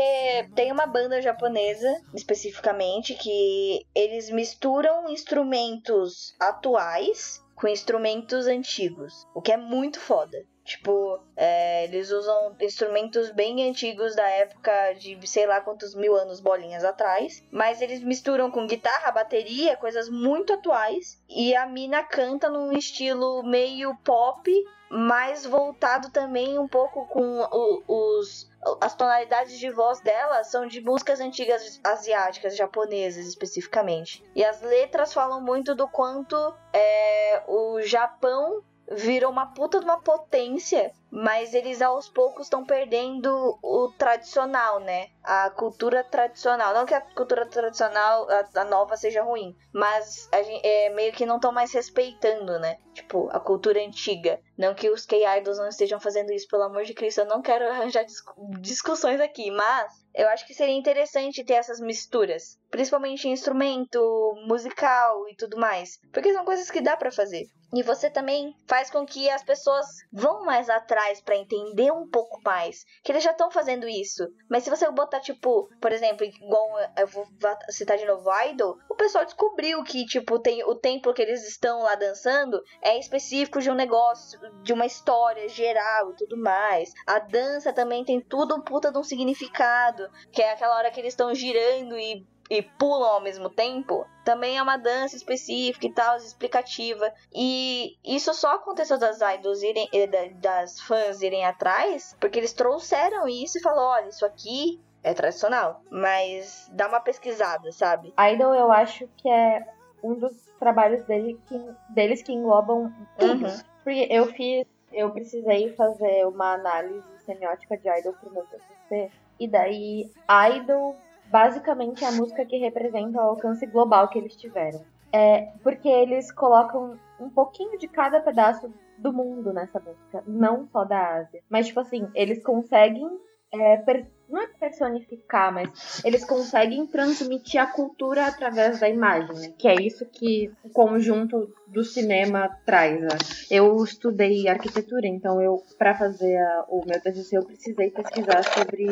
tem uma banda japonesa, especificamente, que eles misturam instrumentos atuais com instrumentos antigos, o que é muito foda. Tipo, é, eles usam instrumentos bem antigos da época de sei lá quantos mil anos bolinhas atrás. Mas eles misturam com guitarra, bateria, coisas muito atuais. E a mina canta num estilo meio pop, mais voltado também um pouco com o, os. As tonalidades de voz dela são de músicas antigas asiáticas, japonesas especificamente. E as letras falam muito do quanto é, o Japão virou uma puta de uma potência, mas eles aos poucos estão perdendo o tradicional, né? A cultura tradicional. Não que a cultura tradicional, a, a nova, seja ruim, mas a gente, é, meio que não estão mais respeitando, né? Tipo, a cultura antiga. Não que os K-Idols não estejam fazendo isso, pelo amor de Cristo, eu não quero arranjar discussões aqui, mas eu acho que seria interessante ter essas misturas, principalmente instrumento, musical e tudo mais, porque são coisas que dá para fazer. E você também faz com que as pessoas vão mais atrás para entender um pouco mais. Que eles já estão fazendo isso. Mas se você botar, tipo, por exemplo, igual eu vou citar de novo Idol, o pessoal descobriu que, tipo, tem o templo que eles estão lá dançando é específico de um negócio, de uma história geral e tudo mais. A dança também tem tudo puta de um significado. Que é aquela hora que eles estão girando e e pulam ao mesmo tempo, também é uma dança específica e tal, explicativa. E isso só aconteceu das idols irem, eh, das fãs irem atrás, porque eles trouxeram isso e falaram: olha, isso aqui é tradicional, mas dá uma pesquisada, sabe? Idol eu acho que é um dos trabalhos dele que, deles que englobam tudo. Uhum. Porque eu fiz, eu precisei fazer uma análise semiótica de Idol pro meu TCC. E daí, Idol basicamente é a música que representa o alcance global que eles tiveram. É porque eles colocam um pouquinho de cada pedaço do mundo nessa música, não só da Ásia. Mas, tipo assim, eles conseguem. É, per... não é personificar, mas eles conseguem transmitir a cultura através da imagem, né? Que é isso que o conjunto do cinema traz. Né? Eu estudei arquitetura, então eu, para fazer a, o meu TCC, eu precisei pesquisar sobre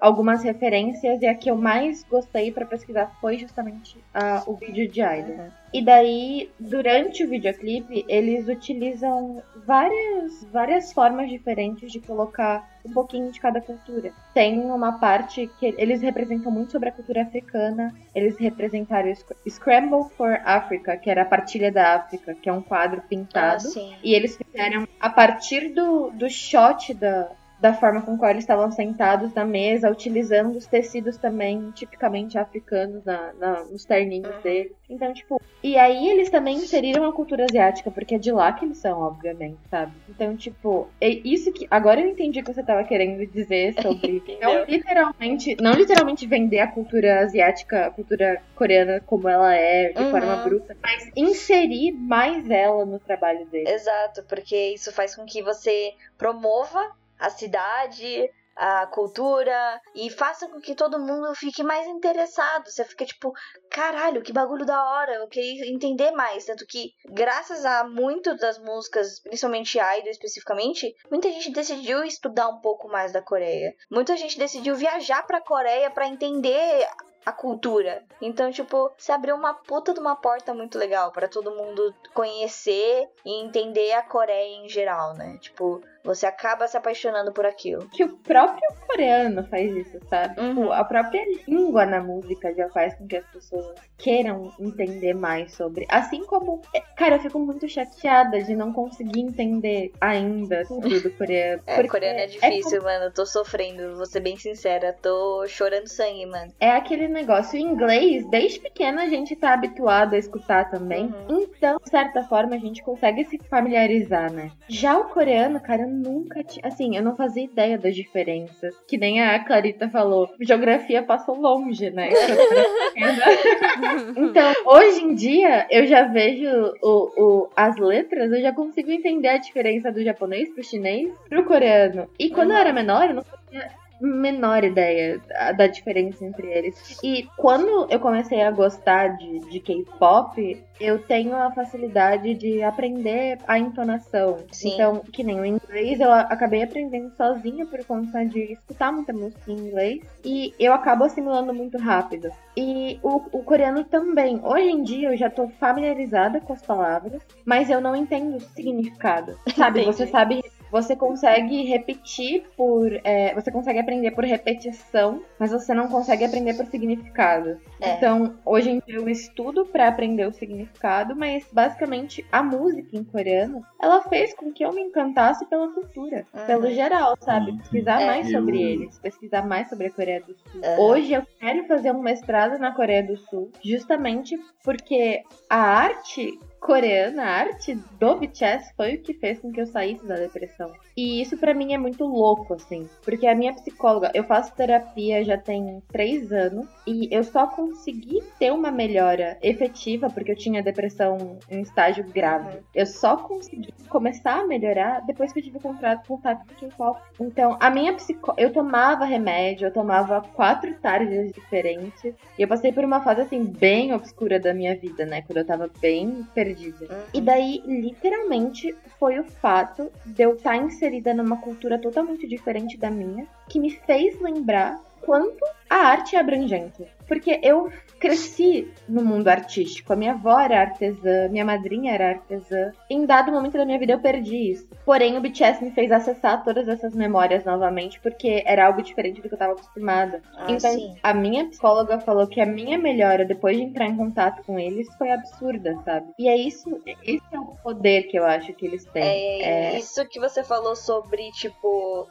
algumas referências e a que eu mais gostei para pesquisar foi justamente uh, o vídeo de Idol. Uhum. E daí, durante o videoclipe, eles utilizam várias, várias formas diferentes de colocar um pouquinho de cada cultura. Tem uma parte que eles representam muito sobre a cultura africana, eles representaram o Scramble for Africa, que era a partilha da África, que é um quadro pintado. Ah, e eles fizeram, a partir do, do shot da, da forma com qual eles estavam sentados na mesa, utilizando os tecidos também tipicamente africanos na, na nos terninhos uhum. dele. Então, tipo, e aí eles também inseriram a cultura asiática, porque é de lá que eles são, obviamente, sabe? Então, tipo, é isso que. Agora eu entendi o que você tava querendo dizer sobre. não literalmente. Não literalmente vender a cultura asiática, a cultura coreana como ela é, de uhum. forma bruta, mas inserir mais ela no trabalho dele. Exato, porque isso faz com que você promova a cidade, a cultura e faça com que todo mundo fique mais interessado. Você fica tipo, caralho, que bagulho da hora, eu queria entender mais. Tanto que, graças a muito das músicas, principalmente Idol especificamente, muita gente decidiu estudar um pouco mais da Coreia. Muita gente decidiu viajar pra Coreia para entender a cultura. Então, tipo, se abriu uma puta de uma porta muito legal para todo mundo conhecer e entender a Coreia em geral, né? Tipo, Você acaba se apaixonando por aquilo. Que o próprio coreano faz isso, sabe? Uhum. Tipo, a própria língua na música já faz com que as pessoas queiram entender mais sobre. Assim como. Cara, eu fico muito chateada de não conseguir entender ainda tudo do coreano. É, coreano é difícil, mano. Eu tô sofrendo, vou ser bem sincera. Tô chorando sangue, mano. É aquele negócio. O inglês, desde pequena, a gente tá habituado a escutar também. Uhum. Então, de certa forma, a gente consegue se familiarizar, né? Já o coreano, cara, eu nunca tinha. Assim, eu não fazia ideia das diferenças. Que nem a Clarita falou. Geografia passou longe, né? então, hoje em dia, eu já vejo o, o, as letras, eu já consigo entender a diferença do japonês pro chinês pro coreano. E quando eu era menor, eu não fazia menor ideia da- diferença entre eles. E quando eu comecei a gostar de, de K-pop, eu tenho a facilidade de aprender a entonação. Sim. Então, que nem o inglês, eu acabei aprendendo sozinha por conta de escutar muita música em inglês. E eu acabo assimilando muito rápido. E o, o coreano também. Hoje em dia eu já tô familiarizada com as palavras, mas eu não entendo o significado. Sabe? Entendi. Você sabe você consegue repetir por. é, você consegue aprender por repetição, mas você não consegue aprender por significado. É. Então, hoje em dia eu estudo pra aprender o significado, mas basicamente a música em coreano, ela fez com que eu me encantasse pela cultura, Uhum. pelo geral, sabe? Uhum. Pesquisar É. mais sobre eles, pesquisar mais sobre a Coreia do Sul. Uhum. Hoje eu quero fazer um mestrado na Coreia do Sul, justamente porque a arte coreana, a arte do BTS foi o que fez com que eu saísse da depressão. E isso pra mim é muito louco, assim. Porque a minha psicóloga, eu faço terapia já tem três anos e eu só consegui ter uma melhora efetiva porque eu tinha depressão em estágio grave. Uhum. Eu só consegui começar a melhorar depois que eu tive contato, contato com o K-pop. Então, a minha psicó... Eu tomava remédio, eu tomava quatro tardes diferentes. E eu passei por uma fase, assim, bem obscura da minha vida, né? Quando eu tava bem perdida. Uhum. E daí, literalmente, foi o fato de eu estar inserida numa cultura totalmente diferente da minha que me fez lembrar quanto a arte é abrangente. Porque eu cresci no mundo artístico. A minha avó era artesã, minha madrinha era artesã. Em dado momento da minha vida eu perdi isso. Porém, o BTS me fez acessar todas essas memórias novamente, porque era algo diferente do que eu tava acostumada. Ah, então, sim. a minha psicóloga falou que a minha melhora depois de entrar em contato com eles foi absurda, sabe? E é isso, esse é o poder que eu acho que eles têm. É, É, isso que você falou sobre, tipo,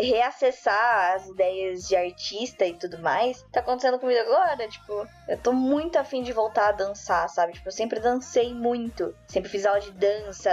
reacessar as ideias de artista e tudo mais, tá acontecendo comigo agora, tipo, eu tô muito afim de voltar a dançar, sabe? Tipo, eu sempre dancei muito, sempre fiz aula de dança.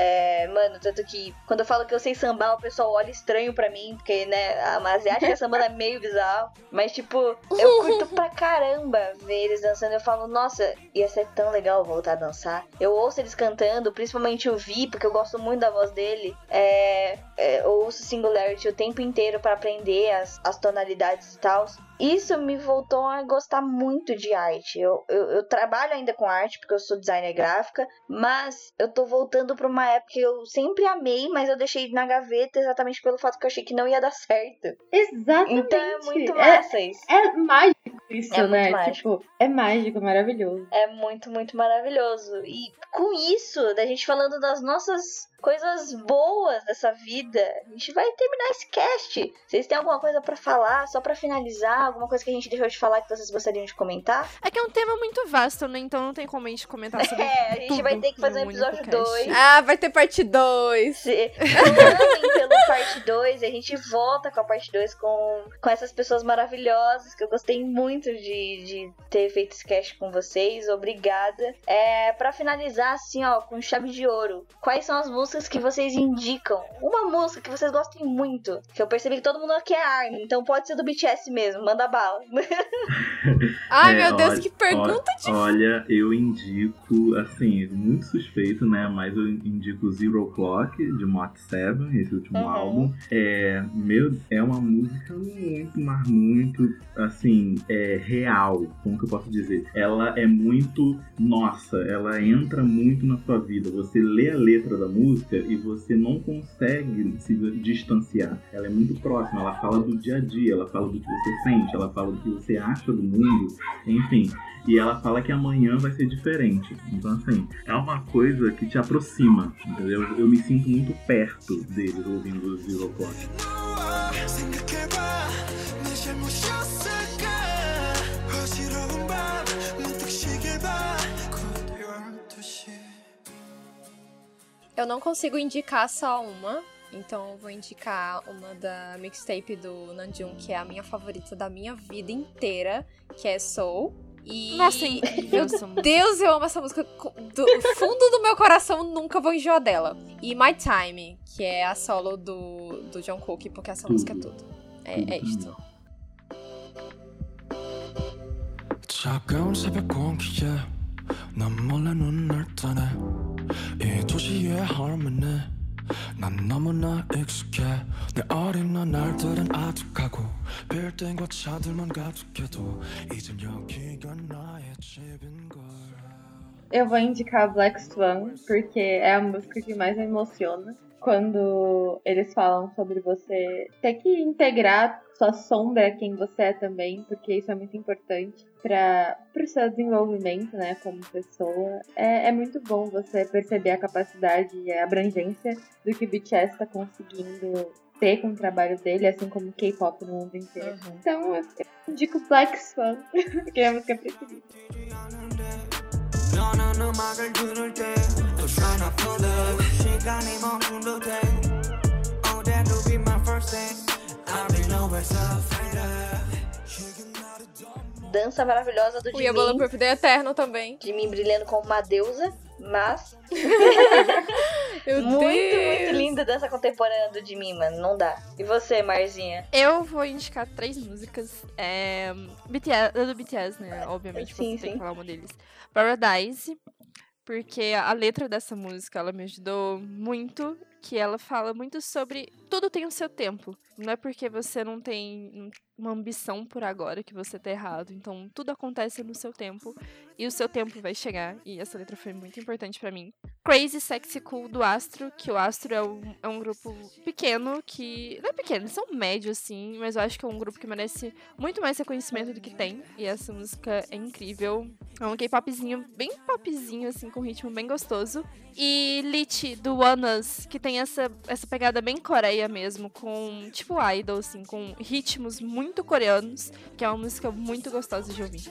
É, mano, tanto que quando eu falo que eu sei sambar, o pessoal olha estranho pra mim, porque, né, a asiática sambando é meio bizarro. Mas, tipo, eu curto pra caramba ver eles dançando. Eu falo, nossa, ia ser tão legal voltar a dançar. Eu ouço eles cantando, principalmente o Vi, porque eu gosto muito da voz dele. É, é, eu ouço Singularity o tempo inteiro pra aprender as, as tonalidades e tal. Isso me voltou a gostar muito de arte. Eu, eu, eu trabalho ainda com arte, porque eu sou designer gráfica, mas eu tô voltando pra uma época que eu sempre amei, mas eu deixei na gaveta exatamente pelo fato que eu achei que não ia dar certo. exatamente. Então é muito é, massa isso. é mágico isso, É muito né? mágico. Tipo, é mágico, maravilhoso. É muito, muito maravilhoso. E com isso, da gente falando das nossas coisas boas dessa vida, a gente vai terminar esse cast. Vocês têm alguma coisa pra falar, só pra finalizar? Alguma coisa que a gente deixou de falar que vocês gostariam de comentar? É que é um tema muito vasto, né? Então não tem como a gente comentar sobre É, a gente tudo vai ter que fazer um episódio único cast. 2. Ah, vai ter parte 2. Se clamem pelo parte 2 e a gente volta com a parte 2 com, com essas pessoas maravilhosas que eu gostei muito de, de ter feito esse cast com vocês. Obrigada. É, para finalizar, assim, ó, com chave de ouro, quais são as músicas que vocês indicam? Uma música que vocês gostem muito. Que eu percebi que todo mundo aqui é ARMY, então pode ser do BTS mesmo, manda bala. Ai, É, meu Deus, olha- que pergunta de. Olha, eu indico, assim, muito suspeito, né? Mas eu indico Zero Clock, de Mott Seven, esse último Uhum. álbum. É, meu, é uma música muito, mas muito, assim, é, real, como que eu posso dizer? Ela é muito nossa, ela entra muito na sua vida. Você lê a letra da música música e você não consegue se distanciar. Ela é muito próxima, ela fala do dia a dia, ela fala do que você sente, ela fala do que você acha do mundo, enfim. E ela fala que amanhã vai ser diferente. Então, assim, é uma coisa que te aproxima, entendeu? Eu me sinto muito perto deles ouvindo os Zero Clock. Eu não consigo indicar só uma, então eu vou indicar uma da mixtape do Nanjum, que é a minha favorita da minha vida inteira, que é Soul. E... Nossa, é Meu Deus, eu amo essa música. Do fundo do meu coração, nunca vou enjoar dela. E My Time, que é a solo do, do John Cook, porque essa tudo. música é tudo. É, é isto. 난 몰래 눈을 뜨네 이 도시의 harmony 난 너무나 익숙해 내 어린 날들은 아득하고 빌딩과 차들만 가득해도 이젠 여기가 나의 집인걸 Eu vou indicar Black Swan porque é a música que mais me emociona quando eles falam sobre você ter que integrar sua sombra quem você é também, porque isso é muito importante para o seu desenvolvimento, né, como pessoa. É, é muito bom você perceber a capacidade e a abrangência do que o BTS está conseguindo ter com o trabalho dele, assim como K-pop no mundo inteiro. Uhum. Então eu, indico Black Swan, que é a música preferida. Dança maravilhosa do Jimin. O Yabala Proof é eterno também. Jimin brilhando como uma deusa, mas... Muito, Deus. muito linda dança contemporânea do Jimin, mano. Não dá. E você, Marzinha? Eu vou indicar três músicas. É... BTS, do BTS, né? Obviamente, sim, você tem sim. que falar uma deles. Paradise, porque a letra dessa música, ela me ajudou muito que ela fala muito sobre tudo tem o seu tempo. Não é porque você não tem uma ambição por agora que você tá errado. Então, tudo acontece no seu tempo e o seu tempo vai chegar. E essa letra foi muito importante para mim. Crazy Sexy Cool do Astro, que o Astro é um, é um grupo pequeno que. Não é pequeno, são médios, assim, mas eu acho que é um grupo que merece muito mais reconhecimento do que tem. E essa música é incrível. É um K-popzinho, bem popzinho, assim, com ritmo bem gostoso. E Lit, do Wanas, que tem essa, essa pegada bem Coreia mesmo, com tipo idol, assim, com ritmos muito coreanos, que é uma música muito gostosa de ouvir.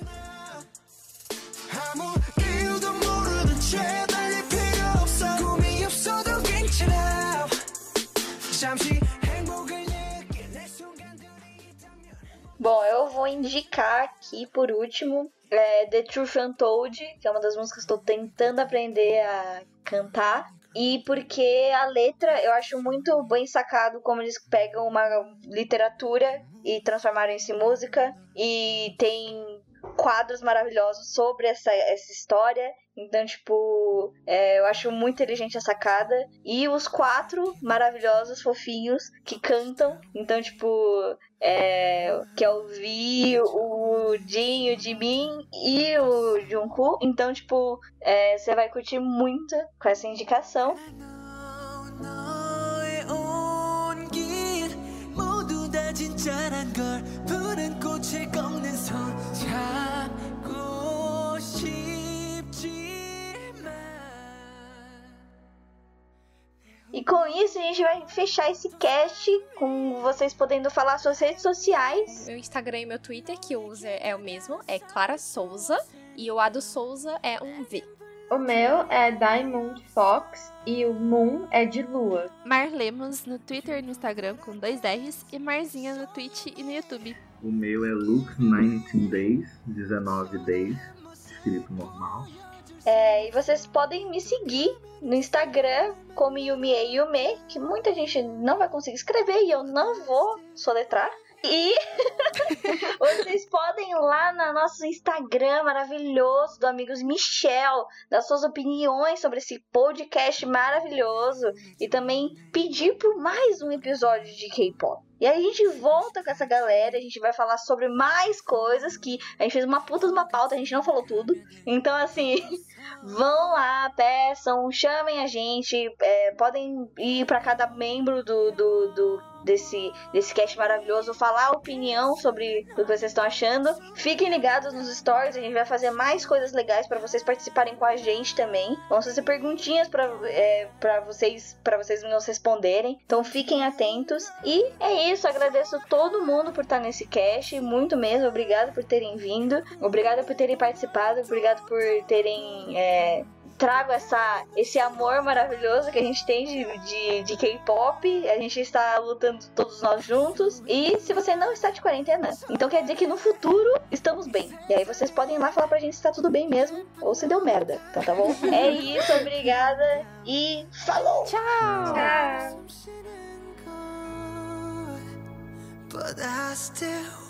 Bom, eu vou indicar aqui por último é The Truth Untold, que é uma das músicas que estou tentando aprender a cantar. E porque a letra eu acho muito bem sacado como eles pegam uma literatura e transformaram isso em música. E tem quadros maravilhosos sobre essa, essa história. Então, tipo, é, eu acho muito inteligente a sacada. E os quatro maravilhosos, fofinhos, que cantam. Então, tipo, é, que é o Vi, o Jin, o Jimin e o Jungkook. Então, tipo, é, você vai curtir muito com essa indicação. E com isso a gente vai fechar esse cast com vocês podendo falar suas redes sociais. Meu Instagram e meu Twitter, que eu uso é o mesmo, é Clara Souza. E o A do Souza é um V. O meu é Diamond Fox e o Moon é de lua. Mar Lemos no Twitter e no Instagram com dois R's e Marzinha no Twitch e no YouTube. O meu é Lux19 Days, 19 Days, escrito normal. É, e vocês podem me seguir no Instagram como Yumi e Yume, que muita gente não vai conseguir escrever e eu não vou soletrar. E vocês podem ir lá no nosso Instagram maravilhoso do Amigos Michel, dar suas opiniões sobre esse podcast maravilhoso e também pedir por mais um episódio de K-pop. E aí a gente volta com essa galera, a gente vai falar sobre mais coisas que a gente fez uma puta de uma pauta, a gente não falou tudo. Então, assim, vão lá, peçam, chamem a gente, é, podem ir para cada membro do, do, do desse, desse cast maravilhoso, falar a opinião sobre o que vocês estão achando. Fiquem ligados nos stories, a gente vai fazer mais coisas legais para vocês participarem com a gente também. Vamos fazer perguntinhas para é, pra vocês para vocês nos responderem. Então fiquem atentos. E é isso, agradeço todo mundo por estar nesse cast, muito mesmo. Obrigado por terem vindo, obrigado por terem participado, obrigado por terem é, trago essa, esse amor maravilhoso que a gente tem de, de, de K-pop. A gente está lutando todos nós juntos. E se você não está de quarentena, então quer dizer que no futuro estamos bem. E aí vocês podem ir lá falar pra gente se tá tudo bem mesmo ou se deu merda. Então tá bom? é isso, obrigada e falou! Tchau! Tchau! But I still